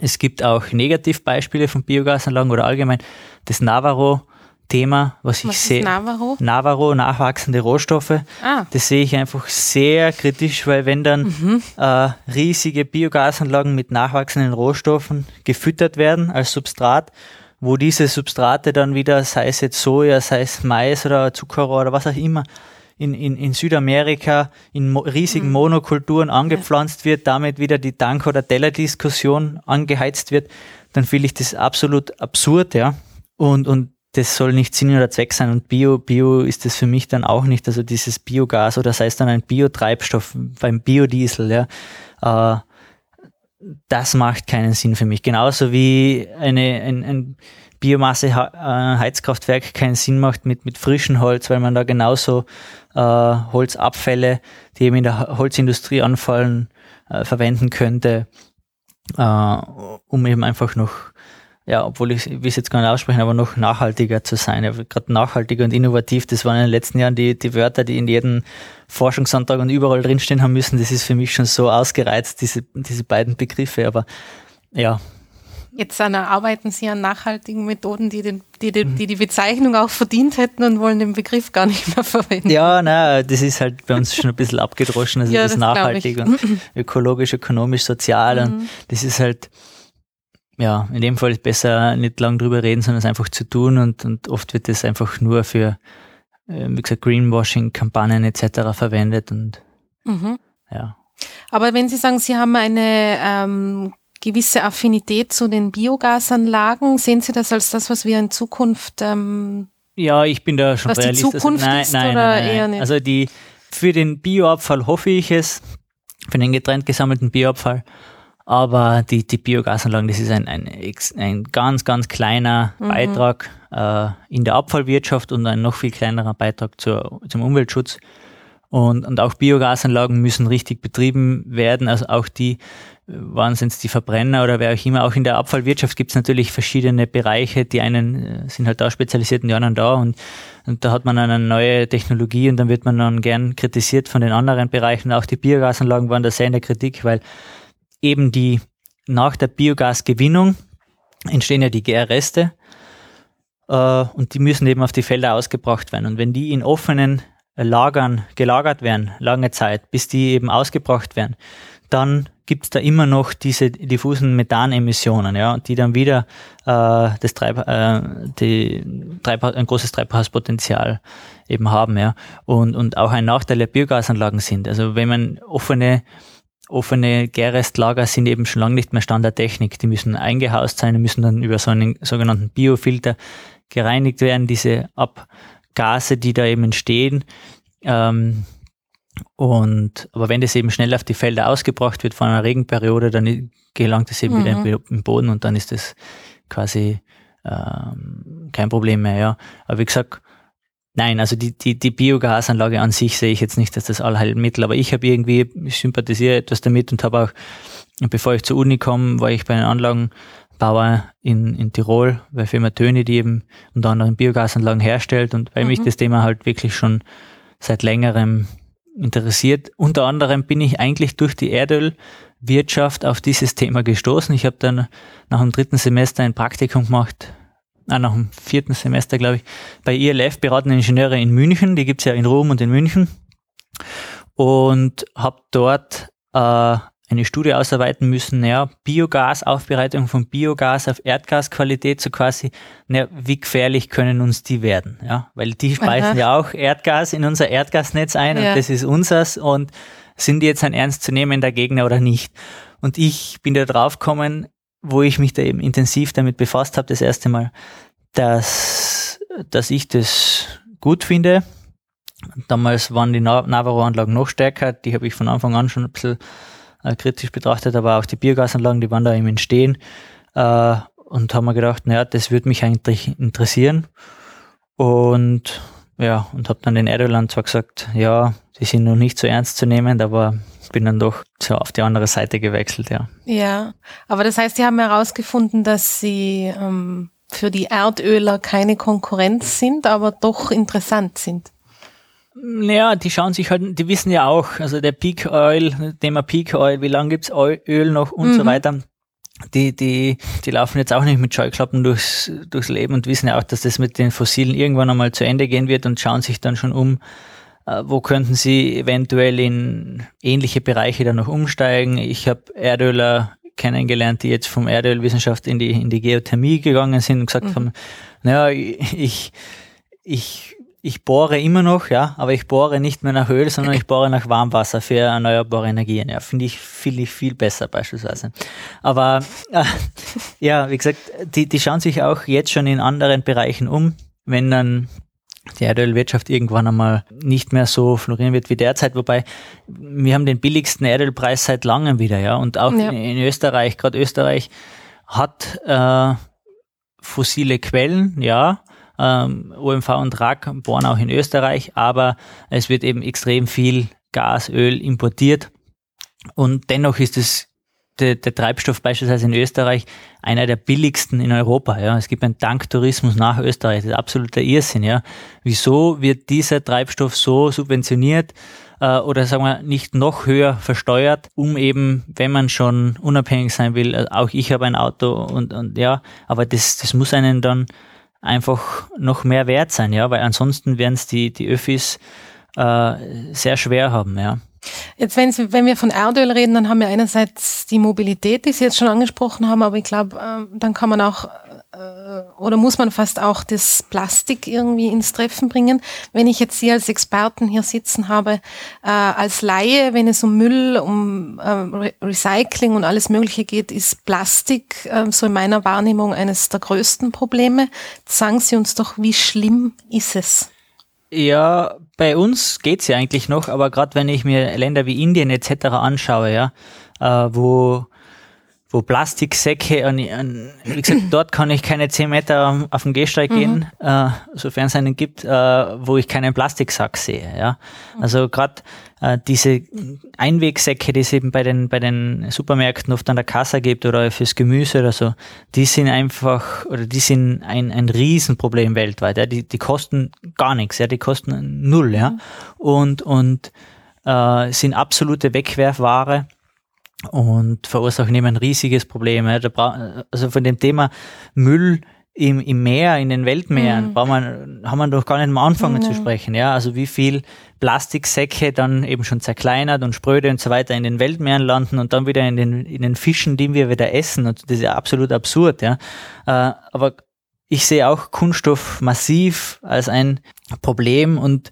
Es gibt auch Negativbeispiele von Biogasanlagen oder allgemein das Navarro Thema, was, was ich sehe. Navarro? Navarro, nachwachsende Rohstoffe. Ah. Das sehe ich einfach sehr kritisch, weil wenn dann mhm. äh, riesige Biogasanlagen mit nachwachsenden Rohstoffen gefüttert werden als Substrat, wo diese Substrate dann wieder, sei es jetzt Soja, sei es Mais oder Zuckerrohr oder was auch immer, in, in, in Südamerika in mo riesigen mhm. Monokulturen angepflanzt wird, damit wieder die Dank- oder Teller-Diskussion angeheizt wird, dann finde ich das absolut absurd, ja. Und, und das soll nicht Sinn oder Zweck sein. Und Bio, Bio ist das für mich dann auch nicht. Also dieses Biogas oder sei es dann ein Biotreibstoff beim Biodiesel, ja, äh, das macht keinen Sinn für mich. Genauso wie eine, ein, ein Biomasse-Heizkraftwerk keinen Sinn macht mit, mit frischem Holz, weil man da genauso äh, Holzabfälle, die eben in der Holzindustrie anfallen, äh, verwenden könnte, äh, um eben einfach noch ja, obwohl ich, will es jetzt gar nicht aussprechen, aber noch nachhaltiger zu sein. Ja, Gerade nachhaltiger und innovativ, das waren in den letzten Jahren die, die Wörter, die in jedem Forschungsantrag und überall drinstehen haben müssen. Das ist für mich schon so ausgereizt, diese, diese beiden Begriffe. Aber ja. Jetzt arbeiten Sie an nachhaltigen Methoden, die, den, die, die, die, die Bezeichnung auch verdient hätten und wollen den Begriff gar nicht mehr verwenden. Ja, na, das ist halt bei uns schon ein bisschen abgedroschen. Also ja, das, das nachhaltig und ökologisch, ökonomisch, sozial. Mhm. Und das ist halt, ja, in dem Fall ist besser nicht lang drüber reden, sondern es einfach zu tun und, und oft wird es einfach nur für, äh, wie gesagt, Greenwashing-Kampagnen etc. verwendet und mhm. ja. Aber wenn Sie sagen, Sie haben eine ähm, gewisse Affinität zu den Biogasanlagen, sehen Sie das als das, was wir in Zukunft ähm, ja, ich bin da schon was realist. Die also Zukunft nein, ist nein, oder nein, nein. eher nicht? Also die für den Bioabfall hoffe ich es, für den getrennt gesammelten Bioabfall. Aber die, die Biogasanlagen, das ist ein, ein, ein ganz, ganz kleiner mhm. Beitrag äh, in der Abfallwirtschaft und ein noch viel kleinerer Beitrag zur, zum Umweltschutz. Und, und auch Biogasanlagen müssen richtig betrieben werden. Also auch die, waren es die Verbrenner oder wer auch immer, auch in der Abfallwirtschaft gibt es natürlich verschiedene Bereiche. Die einen äh, sind halt da spezialisiert und die anderen da. Und, und da hat man eine neue Technologie und dann wird man dann gern kritisiert von den anderen Bereichen. Auch die Biogasanlagen waren da sehr in der Kritik, weil eben die nach der Biogasgewinnung entstehen ja die Gärreste äh, und die müssen eben auf die Felder ausgebracht werden. Und wenn die in offenen Lagern gelagert werden, lange Zeit, bis die eben ausgebracht werden, dann gibt es da immer noch diese diffusen Methanemissionen, ja, die dann wieder äh, das Treib, äh, die Treibhaus, ein großes Treibhauspotenzial eben haben, ja, und, und auch ein Nachteil der Biogasanlagen sind. Also wenn man offene offene Gärrestlager sind eben schon lange nicht mehr Standardtechnik. Die müssen eingehaust sein, die müssen dann über so einen sogenannten Biofilter gereinigt werden, diese Abgase, die da eben entstehen. Ähm, und, aber wenn das eben schnell auf die Felder ausgebracht wird von einer Regenperiode, dann gelangt es eben mhm. wieder in den Boden und dann ist das quasi ähm, kein Problem mehr, ja. Aber wie gesagt, Nein, also die, die, die Biogasanlage an sich sehe ich jetzt nicht als das Allheilmittel, aber ich habe irgendwie, ich sympathisiere etwas damit und habe auch, bevor ich zur Uni komme, war ich bei einem Anlagenbauer in, in Tirol, bei Firma Töne, die eben unter anderem Biogasanlagen herstellt und weil mhm. mich das Thema halt wirklich schon seit längerem interessiert. Unter anderem bin ich eigentlich durch die Erdölwirtschaft auf dieses Thema gestoßen. Ich habe dann nach dem dritten Semester ein Praktikum gemacht ah, nach dem vierten Semester, glaube ich, bei ILF beratende Ingenieure in München. Die gibt's ja in Rom und in München. Und habe dort äh, eine Studie ausarbeiten müssen, naja, Biogasaufbereitung von Biogas auf Erdgasqualität, so quasi, naja, wie gefährlich können uns die werden, ja, weil die speisen Aha. ja auch Erdgas in unser Erdgasnetz ein ja. und das ist unseres und sind die jetzt ein ernstzunehmender Gegner oder nicht? Und ich bin da drauf gekommen, wo ich mich da eben intensiv damit befasst habe, das erste Mal, dass, dass ich das gut finde, Damals waren die Navarro-Anlagen noch stärker, die habe ich von Anfang an schon ein bisschen äh, kritisch betrachtet, aber auch die Biogasanlagen, die waren da im Entstehen. Äh, und haben mir gedacht, naja, das würde mich eigentlich interessieren. Und ja, und habe dann den Erdogan zwar gesagt, ja, die sind noch nicht so ernst zu nehmen, aber bin dann doch so auf die andere Seite gewechselt, ja. Ja, aber das heißt, Sie haben herausgefunden, dass Sie ähm, für die Erdöler keine Konkurrenz sind, aber doch interessant sind. Naja, die schauen sich halt, die wissen ja auch, also der Peak Oil, Thema Peak Oil, wie lange gibt's Öl noch und mhm. so weiter. Die, die, die laufen jetzt auch nicht mit Scheuklappen durchs, durchs Leben und wissen ja auch, dass das mit den Fossilen irgendwann einmal zu Ende gehen wird und schauen sich dann schon um, wo könnten sie eventuell in ähnliche Bereiche dann noch umsteigen. Ich habe Erdöler kennengelernt, die jetzt vom Erdölwissenschaft in die, in die Geothermie gegangen sind und gesagt mhm. haben, naja, ich, ich, ich bohre immer noch, ja, aber ich bohre nicht mehr nach Öl, sondern ich bohre nach Warmwasser für erneuerbare Energien. Ja, finde ich, finde ich viel besser beispielsweise. Aber äh, ja, wie gesagt, die, die schauen sich auch jetzt schon in anderen Bereichen um. Wenn dann die Erdölwirtschaft irgendwann einmal nicht mehr so florieren wird wie derzeit, wobei wir haben den billigsten Erdölpreis seit langem wieder, ja, und auch ja. in Österreich, gerade Österreich hat äh, fossile Quellen, ja, ähm, OMV und RAK bohren auch in Österreich, aber es wird eben extrem viel Gas, Öl importiert. Und dennoch ist es der, der Treibstoff beispielsweise in Österreich einer der billigsten in Europa. Ja. Es gibt einen Tanktourismus nach Österreich. Das ist absoluter Irrsinn. Ja. Wieso wird dieser Treibstoff so subventioniert äh, oder sagen wir nicht noch höher versteuert, um eben, wenn man schon unabhängig sein will, äh, auch ich habe ein Auto und, und ja, aber das, das muss einen dann einfach noch mehr wert sein, ja, weil ansonsten werden es die, die Öffis äh, sehr schwer haben, ja. Jetzt, wenn, Sie, wenn wir von Erdöl reden, dann haben wir einerseits die Mobilität, die Sie jetzt schon angesprochen haben, aber ich glaube, äh, dann kann man auch äh, oder muss man fast auch das Plastik irgendwie ins Treffen bringen. Wenn ich jetzt Sie als Experten hier sitzen habe, äh, als Laie, wenn es um Müll, um äh, Recycling und alles Mögliche geht, ist Plastik äh, so in meiner Wahrnehmung eines der größten Probleme. Sagen Sie uns doch, wie schlimm ist es? Ja, bei uns geht's ja eigentlich noch, aber gerade wenn ich mir Länder wie Indien etc. anschaue, ja, äh, wo wo Plastiksäcke, an, an, wie gesagt, dort kann ich keine 10 Meter auf den Gehsteig mhm. gehen, äh, sofern es einen gibt, äh, wo ich keinen Plastiksack sehe. Ja? Also gerade äh, diese Einwegsäcke, die es eben bei den, bei den Supermärkten oft an der Kasse gibt oder fürs Gemüse oder so, die sind einfach, oder die sind ein, ein Riesenproblem weltweit. Ja? Die, die kosten gar nichts, ja? die kosten null. Ja? Mhm. Und, und äh, sind absolute Wegwerfware und verursachen eben ein riesiges Problem. Also von dem Thema Müll im, im Meer, in den Weltmeeren, mhm. man, haben wir noch gar nicht mal anfangen mhm. zu sprechen. Ja, also wie viel Plastiksäcke dann eben schon zerkleinert und spröde und so weiter in den Weltmeeren landen und dann wieder in den, in den Fischen, die wir wieder essen. Und das ist ja absolut absurd. Ja, äh, aber ich sehe auch Kunststoff massiv als ein Problem und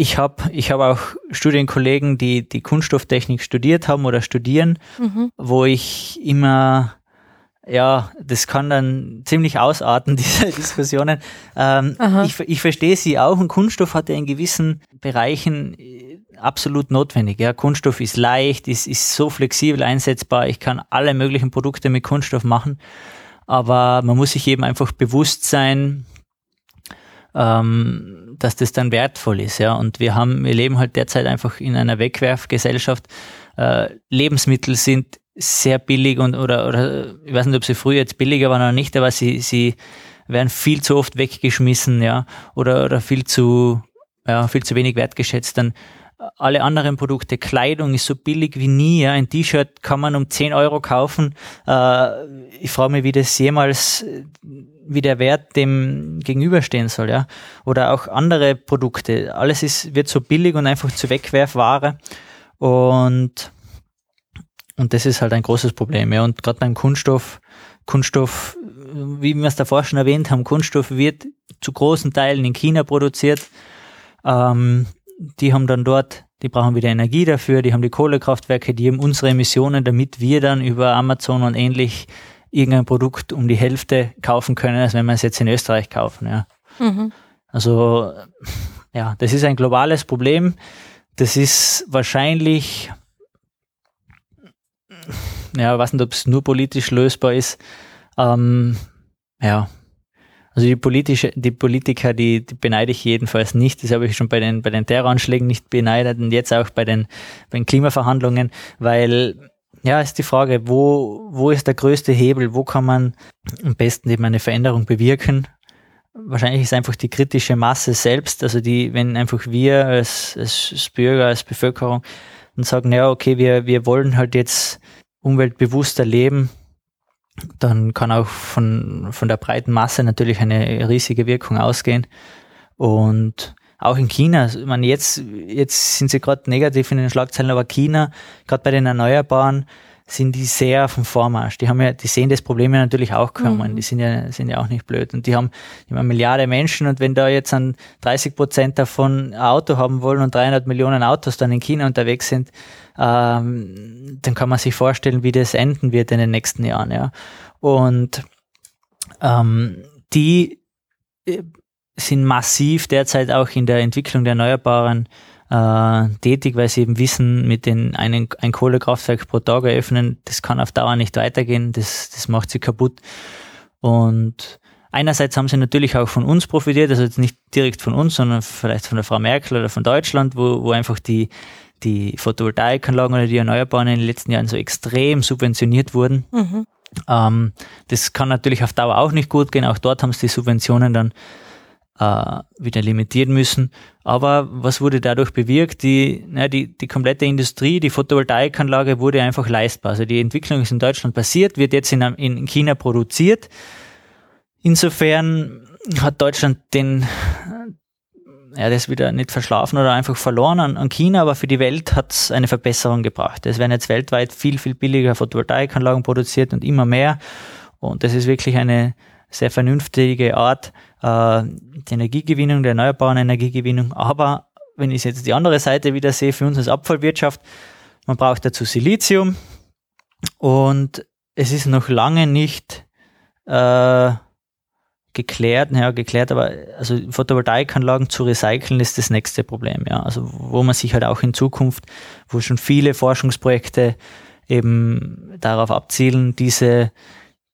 ich habe ich hab auch Studienkollegen, die die Kunststofftechnik studiert haben oder studieren, mhm. wo ich immer, ja, das kann dann ziemlich ausarten, diese Diskussionen. Ähm, ich, ich verstehe sie auch und Kunststoff hat ja in gewissen Bereichen äh, absolut notwendig. Ja, Kunststoff ist leicht, ist, ist so flexibel einsetzbar. Ich kann alle möglichen Produkte mit Kunststoff machen. Aber man muss sich eben einfach bewusst sein, ähm, dass das dann wertvoll ist, ja. Und wir haben, wir leben halt derzeit einfach in einer Wegwerfgesellschaft. Äh, Lebensmittel sind sehr billig und oder, oder ich weiß nicht, ob sie früher jetzt billiger waren oder nicht, aber sie, sie werden viel zu oft weggeschmissen, ja, oder, oder viel zu, ja, viel zu wenig wertgeschätzt. Dann alle anderen Produkte, Kleidung ist so billig wie nie. Ja. Ein T-Shirt kann man um 10 Euro kaufen. Äh, ich frage mich, wie das jemals, wie der Wert dem gegenüberstehen soll. Ja. Oder auch andere Produkte. Alles ist, wird so billig und einfach zu Wegwerfware. Und, und das ist halt ein großes Problem. Ja. Und gerade beim Kunststoff, Kunststoff, wie wir es davor schon erwähnt haben, Kunststoff wird zu großen Teilen in China produziert. Ähm, die haben dann dort, die brauchen wieder Energie dafür, die haben die Kohlekraftwerke, die haben unsere Emissionen, damit wir dann über Amazon und ähnlich irgendein Produkt um die Hälfte kaufen können, als wenn wir es jetzt in Österreich kaufen. Ja. Mhm. Also ja, das ist ein globales Problem. Das ist wahrscheinlich, ja, ich weiß nicht, ob es nur politisch lösbar ist. Ähm, ja, also die politische, die Politiker, die, die beneide ich jedenfalls nicht. Das habe ich schon bei den, bei den Terroranschlägen nicht beneidet und jetzt auch bei den, bei den Klimaverhandlungen, weil ja, ist die Frage, wo, wo ist der größte Hebel? Wo kann man am besten eben eine Veränderung bewirken? Wahrscheinlich ist einfach die kritische Masse selbst, also die, wenn einfach wir als, als Bürger, als Bevölkerung dann sagen, ja, okay, wir, wir wollen halt jetzt umweltbewusster leben, dann kann auch von, von der breiten Masse natürlich eine riesige Wirkung ausgehen. Und auch in China, ich meine, jetzt, jetzt sind sie gerade negativ in den Schlagzeilen, aber China, gerade bei den Erneuerbaren, sind die sehr vom Vormarsch. Die haben ja, die sehen das Problem ja natürlich auch kommen. Mhm. Die sind ja, sind ja auch nicht blöd. Und die haben immer Milliarden Menschen und wenn da jetzt an 30 Prozent davon ein Auto haben wollen und 300 Millionen Autos dann in China unterwegs sind, ähm, dann kann man sich vorstellen, wie das enden wird in den nächsten Jahren, ja. Und ähm, die äh, sind massiv derzeit auch in der Entwicklung der Erneuerbaren äh, tätig, weil sie eben wissen, mit den einen, ein Kohlekraftwerk pro Tag eröffnen, das kann auf Dauer nicht weitergehen, das, das macht sie kaputt. Und einerseits haben sie natürlich auch von uns profitiert, also jetzt nicht direkt von uns, sondern vielleicht von der Frau Merkel oder von Deutschland, wo, wo einfach die, die Photovoltaikanlagen oder die Erneuerbaren in den letzten Jahren so extrem subventioniert wurden. Mhm. Ähm, das kann natürlich auf Dauer auch nicht gut gehen. Auch dort haben sie die Subventionen dann äh, wieder limitieren müssen. Aber was wurde dadurch bewirkt? Die, na, die, die komplette Industrie, die Photovoltaikanlage wurde einfach leistbar. Also die Entwicklung ist in Deutschland passiert, wird jetzt in, in China produziert. Insofern hat Deutschland den, ja, das wieder nicht verschlafen oder einfach verloren an, an China, aber für die Welt hat es eine Verbesserung gebracht. Es werden jetzt weltweit viel, viel billiger Photovoltaikanlagen produziert und immer mehr. Und das ist wirklich eine sehr vernünftige Art, äh, die Energiegewinnung, der erneuerbaren Energiegewinnung. Aber wenn ich jetzt die andere Seite wieder sehe, für uns als Abfallwirtschaft, man braucht dazu Silizium und es ist noch lange nicht äh, geklärt, naja, geklärt, aber also Photovoltaikanlagen zu recyceln ist das nächste Problem, ja. Also wo man sich halt auch in Zukunft, wo schon viele Forschungsprojekte eben darauf abzielen, diese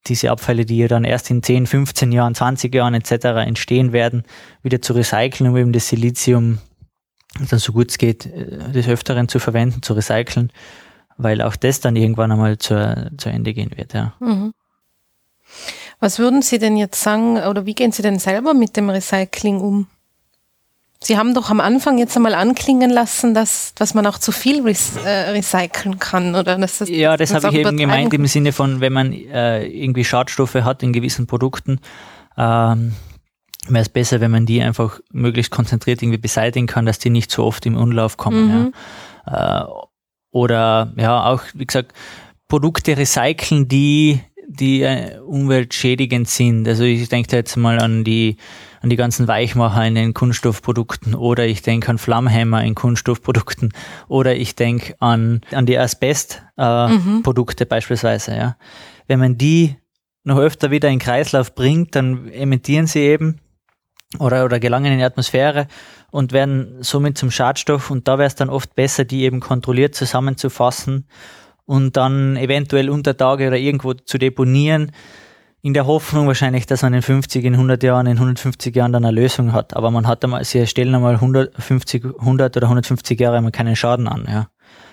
diese Abfälle, die ja dann erst in 10, 15 Jahren, 20 Jahren etc. entstehen werden, wieder zu recyceln, um eben das Silizium dann so gut es geht, äh, des Öfteren zu verwenden, zu recyceln, weil auch das dann irgendwann einmal zu, zu Ende gehen wird. Ja. Mhm. Was würden Sie denn jetzt sagen, oder wie gehen Sie denn selber mit dem Recycling um? Sie haben doch am Anfang jetzt einmal anklingen lassen, dass, dass man auch zu viel äh, recyceln kann, oder? Das, ja, das habe ich eben gemeint im Sinne von, wenn man äh, irgendwie Schadstoffe hat in gewissen Produkten, ähm, wäre es besser, wenn man die einfach möglichst konzentriert irgendwie beseitigen kann, dass die nicht so oft im Umlauf kommen. Mhm. Ja. Äh, oder ja, auch, wie gesagt, Produkte recyceln, die, die äh, umweltschädigend sind. Also ich denke da jetzt mal an die an die ganzen Weichmacher in den Kunststoffprodukten oder ich denke an Flammhämmer in Kunststoffprodukten oder ich denke an, an die Asbestprodukte äh, mhm. beispielsweise. Ja. Wenn man die noch öfter wieder in Kreislauf bringt, dann emittieren sie eben oder, oder gelangen in die Atmosphäre und werden somit zum Schadstoff und da wäre es dann oft besser, die eben kontrolliert zusammenzufassen und dann eventuell unter Tage oder irgendwo zu deponieren, in der Hoffnung wahrscheinlich, dass man in 50, in 100 Jahren, in 150 Jahren dann eine Lösung hat. Aber man hat einmal, sie stellen einmal 150, 100 oder 150 Jahre einmal keinen Schaden an, ja.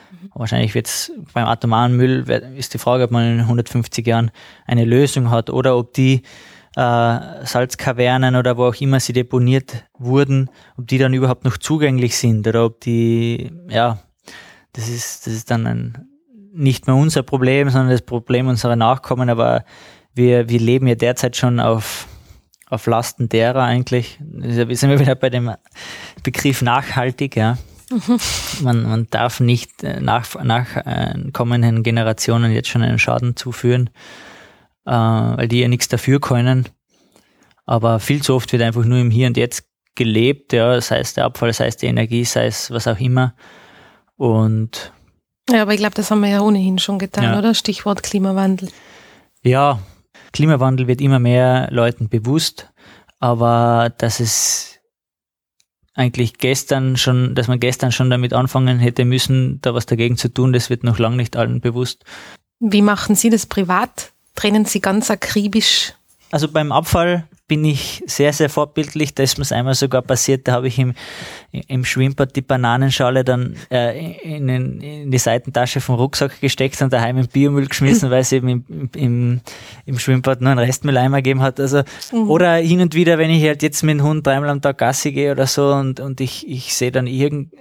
Mhm. Wahrscheinlich wird es beim atomaren Müll, ist die Frage, ob man in 150 Jahren eine Lösung hat oder ob die äh, Salzkavernen oder wo auch immer sie deponiert wurden, ob die dann überhaupt noch zugänglich sind oder ob die, ja, das ist, das ist dann ein, nicht mehr unser Problem, sondern das Problem unserer Nachkommen, aber wir, wir leben ja derzeit schon auf, auf Lasten derer eigentlich. Wir sind wieder bei dem Begriff nachhaltig, ja. Mhm. Man, man darf nicht äh, nach, nach äh, kommenden Generationen jetzt schon einen Schaden zuführen, äh, weil die ja nichts dafür können. Aber viel zu oft wird einfach nur im Hier und Jetzt gelebt, ja, sei es der Abfall, sei es die Energie, sei es was auch immer. Und ja, aber ich glaube, das haben wir ja ohnehin schon getan, ja. oder? Stichwort Klimawandel. Ja, Klimawandel wird immer mehr Leuten bewusst, aber dass es eigentlich gestern schon, dass man gestern schon damit anfangen hätte müssen, da was dagegen zu tun, das wird noch lange nicht allen bewusst. Wie machen Sie das privat? Trennen Sie ganz akribisch? Also beim Abfall bin ich sehr, sehr vorbildlich. Da ist mir einmal sogar passiert, da habe ich im, im Schwimmbad die Bananenschale dann äh, in, den, in, die Seitentasche vom Rucksack gesteckt und daheim im Biomüll geschmissen, weil es eben im, im, im Schwimmbad nur einen Restmülleimer gegeben hat. Also, mhm. Oder hin und wieder, wenn ich halt jetzt mit dem Hund dreimal am Tag Gassi gehe oder so und, und ich, ich sehe dann irgend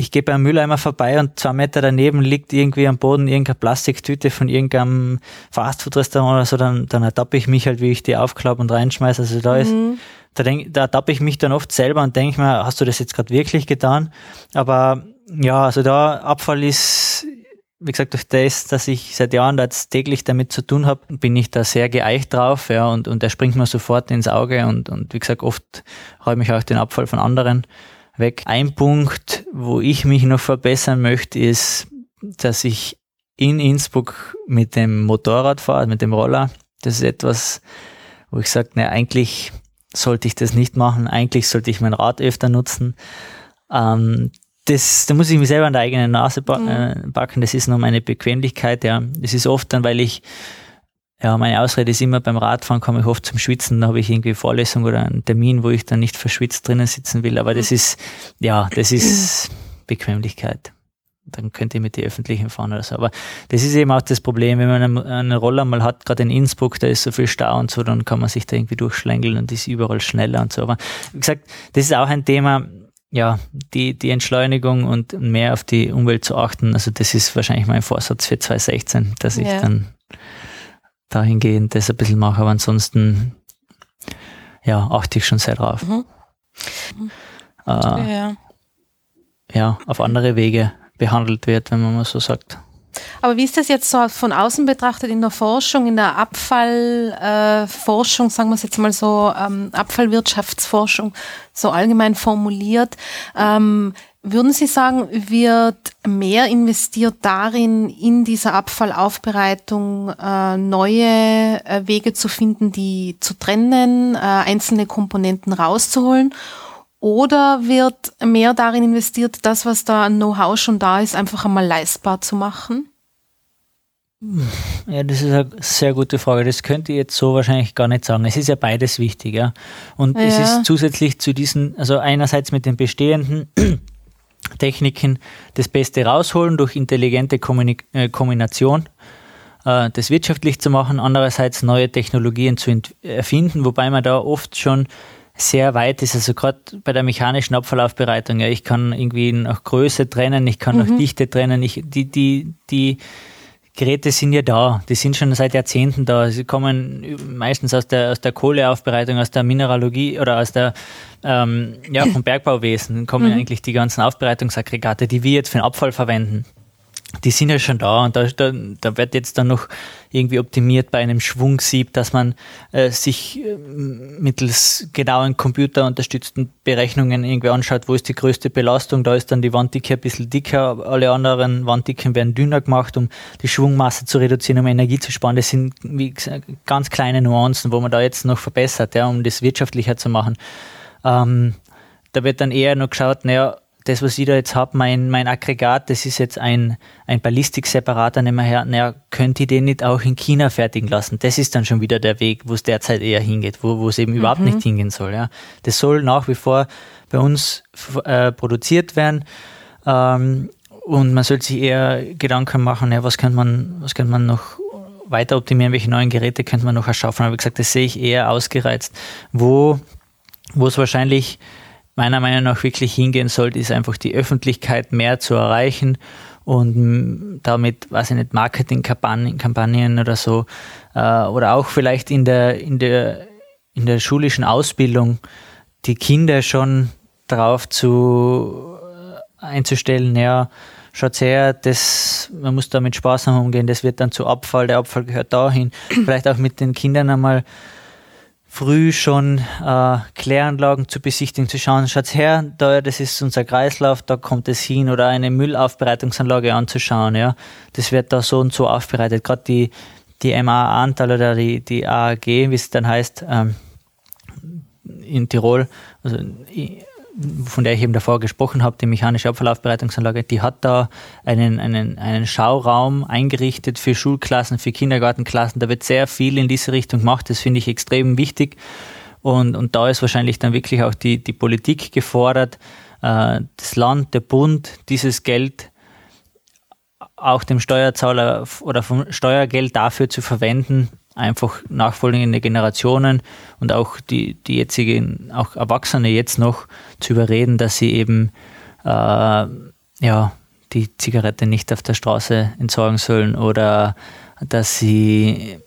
ich gehe beim Mülleimer vorbei und zwei Meter daneben liegt irgendwie am Boden irgendeine Plastiktüte von irgendeinem Fastfood-Restaurant oder so, dann, dann ertappe ich mich halt, wie ich die aufklappe und reinschmeiße. Also da ist, mhm. da, denk, da ertappe ich mich dann oft selber und denke mir, hast du das jetzt gerade wirklich getan? Aber ja, also da Abfall ist, wie gesagt, durch das, dass ich seit Jahren da jetzt täglich damit zu tun habe, bin ich da sehr geeicht drauf, ja, und, und der springt mir sofort ins Auge und, und wie gesagt, oft räume ich auch den Abfall von anderen weg. Ein Punkt, wo ich mich noch verbessern möchte, ist, dass ich in Innsbruck mit dem Motorrad fahre, mit dem Roller. Das ist etwas, wo ich sage, ne, eigentlich sollte ich das nicht machen. Eigentlich sollte ich mein Rad öfter nutzen. Ähm, das, da muss ich mich selber an der eigenen Nase mhm. äh, backen. Das ist nur meine Bequemlichkeit. Ja, das ist oft dann, weil ich ja, meine Ausrede ist immer, beim Radfahren komme ich oft zum Schwitzen, da habe ich irgendwie Vorlesung oder einen Termin, wo ich dann nicht verschwitzt drinnen sitzen will. Aber das ist, ja, das ist Bequemlichkeit. Dann könnt ihr mit den Öffentlichen fahren oder so. Aber das ist eben auch das Problem, wenn man einen, Roller mal hat, gerade in Innsbruck, da ist so viel Stau und so, dann kann man sich da irgendwie durchschlängeln und ist überall schneller und so. Aber wie gesagt, das ist auch ein Thema, ja, die, die Entschleunigung und mehr auf die Umwelt zu achten. Also das ist wahrscheinlich mein Vorsatz für 2016, dass ich ja. dann dahingehend das ein bisschen mache, aber ansonsten ja, achte ich schon sehr drauf. Mhm. Äh, ja. ja, auf andere Wege behandelt wird, wenn man mal so sagt. Aber wie ist das jetzt so von außen betrachtet in der Forschung, in der Abfallforschung, äh, sagen wir es jetzt mal so, ähm, Abfallwirtschaftsforschung, so allgemein formuliert? Ähm, würden Sie sagen, wird mehr investiert darin, in dieser Abfallaufbereitung äh, neue äh, Wege zu finden, die zu trennen, äh, einzelne Komponenten rauszuholen? Oder wird mehr darin investiert, das, was da an Know-how schon da ist, einfach einmal leistbar zu machen? Ja, das ist eine sehr gute Frage. Das könnt ihr jetzt so wahrscheinlich gar nicht sagen. Es ist ja beides wichtig, ja. Und ja. es ist zusätzlich zu diesen, also einerseits mit den bestehenden Techniken das Beste rausholen durch intelligente Kommunik äh, Kombination, äh, das wirtschaftlich zu machen, andererseits neue Technologien zu erfinden, wobei man da oft schon sehr weit ist. Also gerade bei der mechanischen Abfallaufbereitung, ja, ich kann irgendwie nach Größe trennen, ich kann mhm. nach Dichte trennen, ich, die, die, die Geräte sind ja da, die sind schon seit Jahrzehnten da. Sie kommen meistens aus der, aus der Kohleaufbereitung, aus der Mineralogie oder aus der, ähm, ja, vom Bergbauwesen kommen mhm. eigentlich die ganzen Aufbereitungsaggregate, die wir jetzt für den Abfall verwenden die sind ja schon da und da, da, da wird jetzt dann noch irgendwie optimiert bei einem Schwungsieb, dass man äh, sich äh, mittels genauen computerunterstützten Berechnungen irgendwie anschaut, wo ist die größte Belastung, da ist dann die Wanddicke ein bisschen dicker, alle anderen Wanddicken werden dünner gemacht, um die Schwungmasse zu reduzieren, um Energie zu sparen. Das sind wie gesagt, ganz kleine Nuancen, wo man da jetzt noch verbessert, ja, um das wirtschaftlicher zu machen. Ähm, da wird dann eher noch geschaut, naja, das, was ich da jetzt habe, mein, mein Aggregat, das ist jetzt ein, ein Ballistikseparator, nehmen wir her, naja, könnt ihr den nicht auch in China fertigen lassen? Das ist dann schon wieder der Weg, wo es derzeit eher hingeht, wo, es eben mhm. überhaupt nicht hingehen soll. Ja. Das soll nach wie vor bei uns äh, produziert werden. Ähm, und man sollte sich eher Gedanken machen, ja, was könnte man, was könnte man noch weiter optimieren, welche neuen Geräte könnte man noch erschaffen. Aber wie gesagt, das sehe ich eher ausgereizt. Wo, wo es wahrscheinlich meiner Meinung nach wirklich hingehen sollte, ist einfach die Öffentlichkeit mehr zu erreichen und damit, weiß ich nicht, Marketingkampagnen oder so, äh, oder auch vielleicht in der, in der, in der schulischen Ausbildung die Kinder schon darauf zu äh, einzustellen, ja, schaut her, das, man muss da mit Spaß umgehen, das wird dann zu Abfall, der Abfall gehört dahin. Vielleicht auch mit den Kindern einmal früh schon äh, Kläranlagen zu besichtigen, zu schauen, schaut her, da, das ist unser Kreislauf, da kommt es hin, oder eine Müllaufbereitungsanlage anzuschauen, ja. Das wird da so und so aufbereitet. Gerade die, die MA-Anteil oder die, die AAG, wie es dann heißt, ähm, in Tirol, also von der ich eben davor gesprochen habe, die mechanische Abfallaufbereitungsanlage, die hat da einen, einen, einen Schauraum eingerichtet für Schulklassen, für Kindergartenklassen. Da wird sehr viel in diese Richtung gemacht. Das finde ich extrem wichtig. Und, und da ist wahrscheinlich dann wirklich auch die, die Politik gefordert, äh, das Land, der Bund, dieses Geld auch dem Steuerzahler oder vom Steuergeld dafür zu verwenden, einfach nachfolgende Generationen und auch die, die jetzigen, auch Erwachsene jetzt noch zu überreden, dass sie eben äh, ja, die Zigarette nicht auf der Straße entsorgen sollen oder dass sie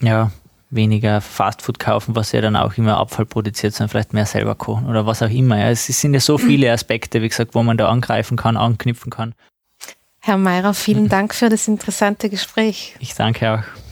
ja, weniger Fastfood kaufen, was ja dann auch immer Abfall produziert, sondern vielleicht mehr selber kochen oder was auch immer. Ja, es sind ja so viele Aspekte, wie gesagt, wo man da angreifen kann, anknüpfen kann. Herr Meirer, vielen Dank für das interessante Gespräch. Ich danke auch.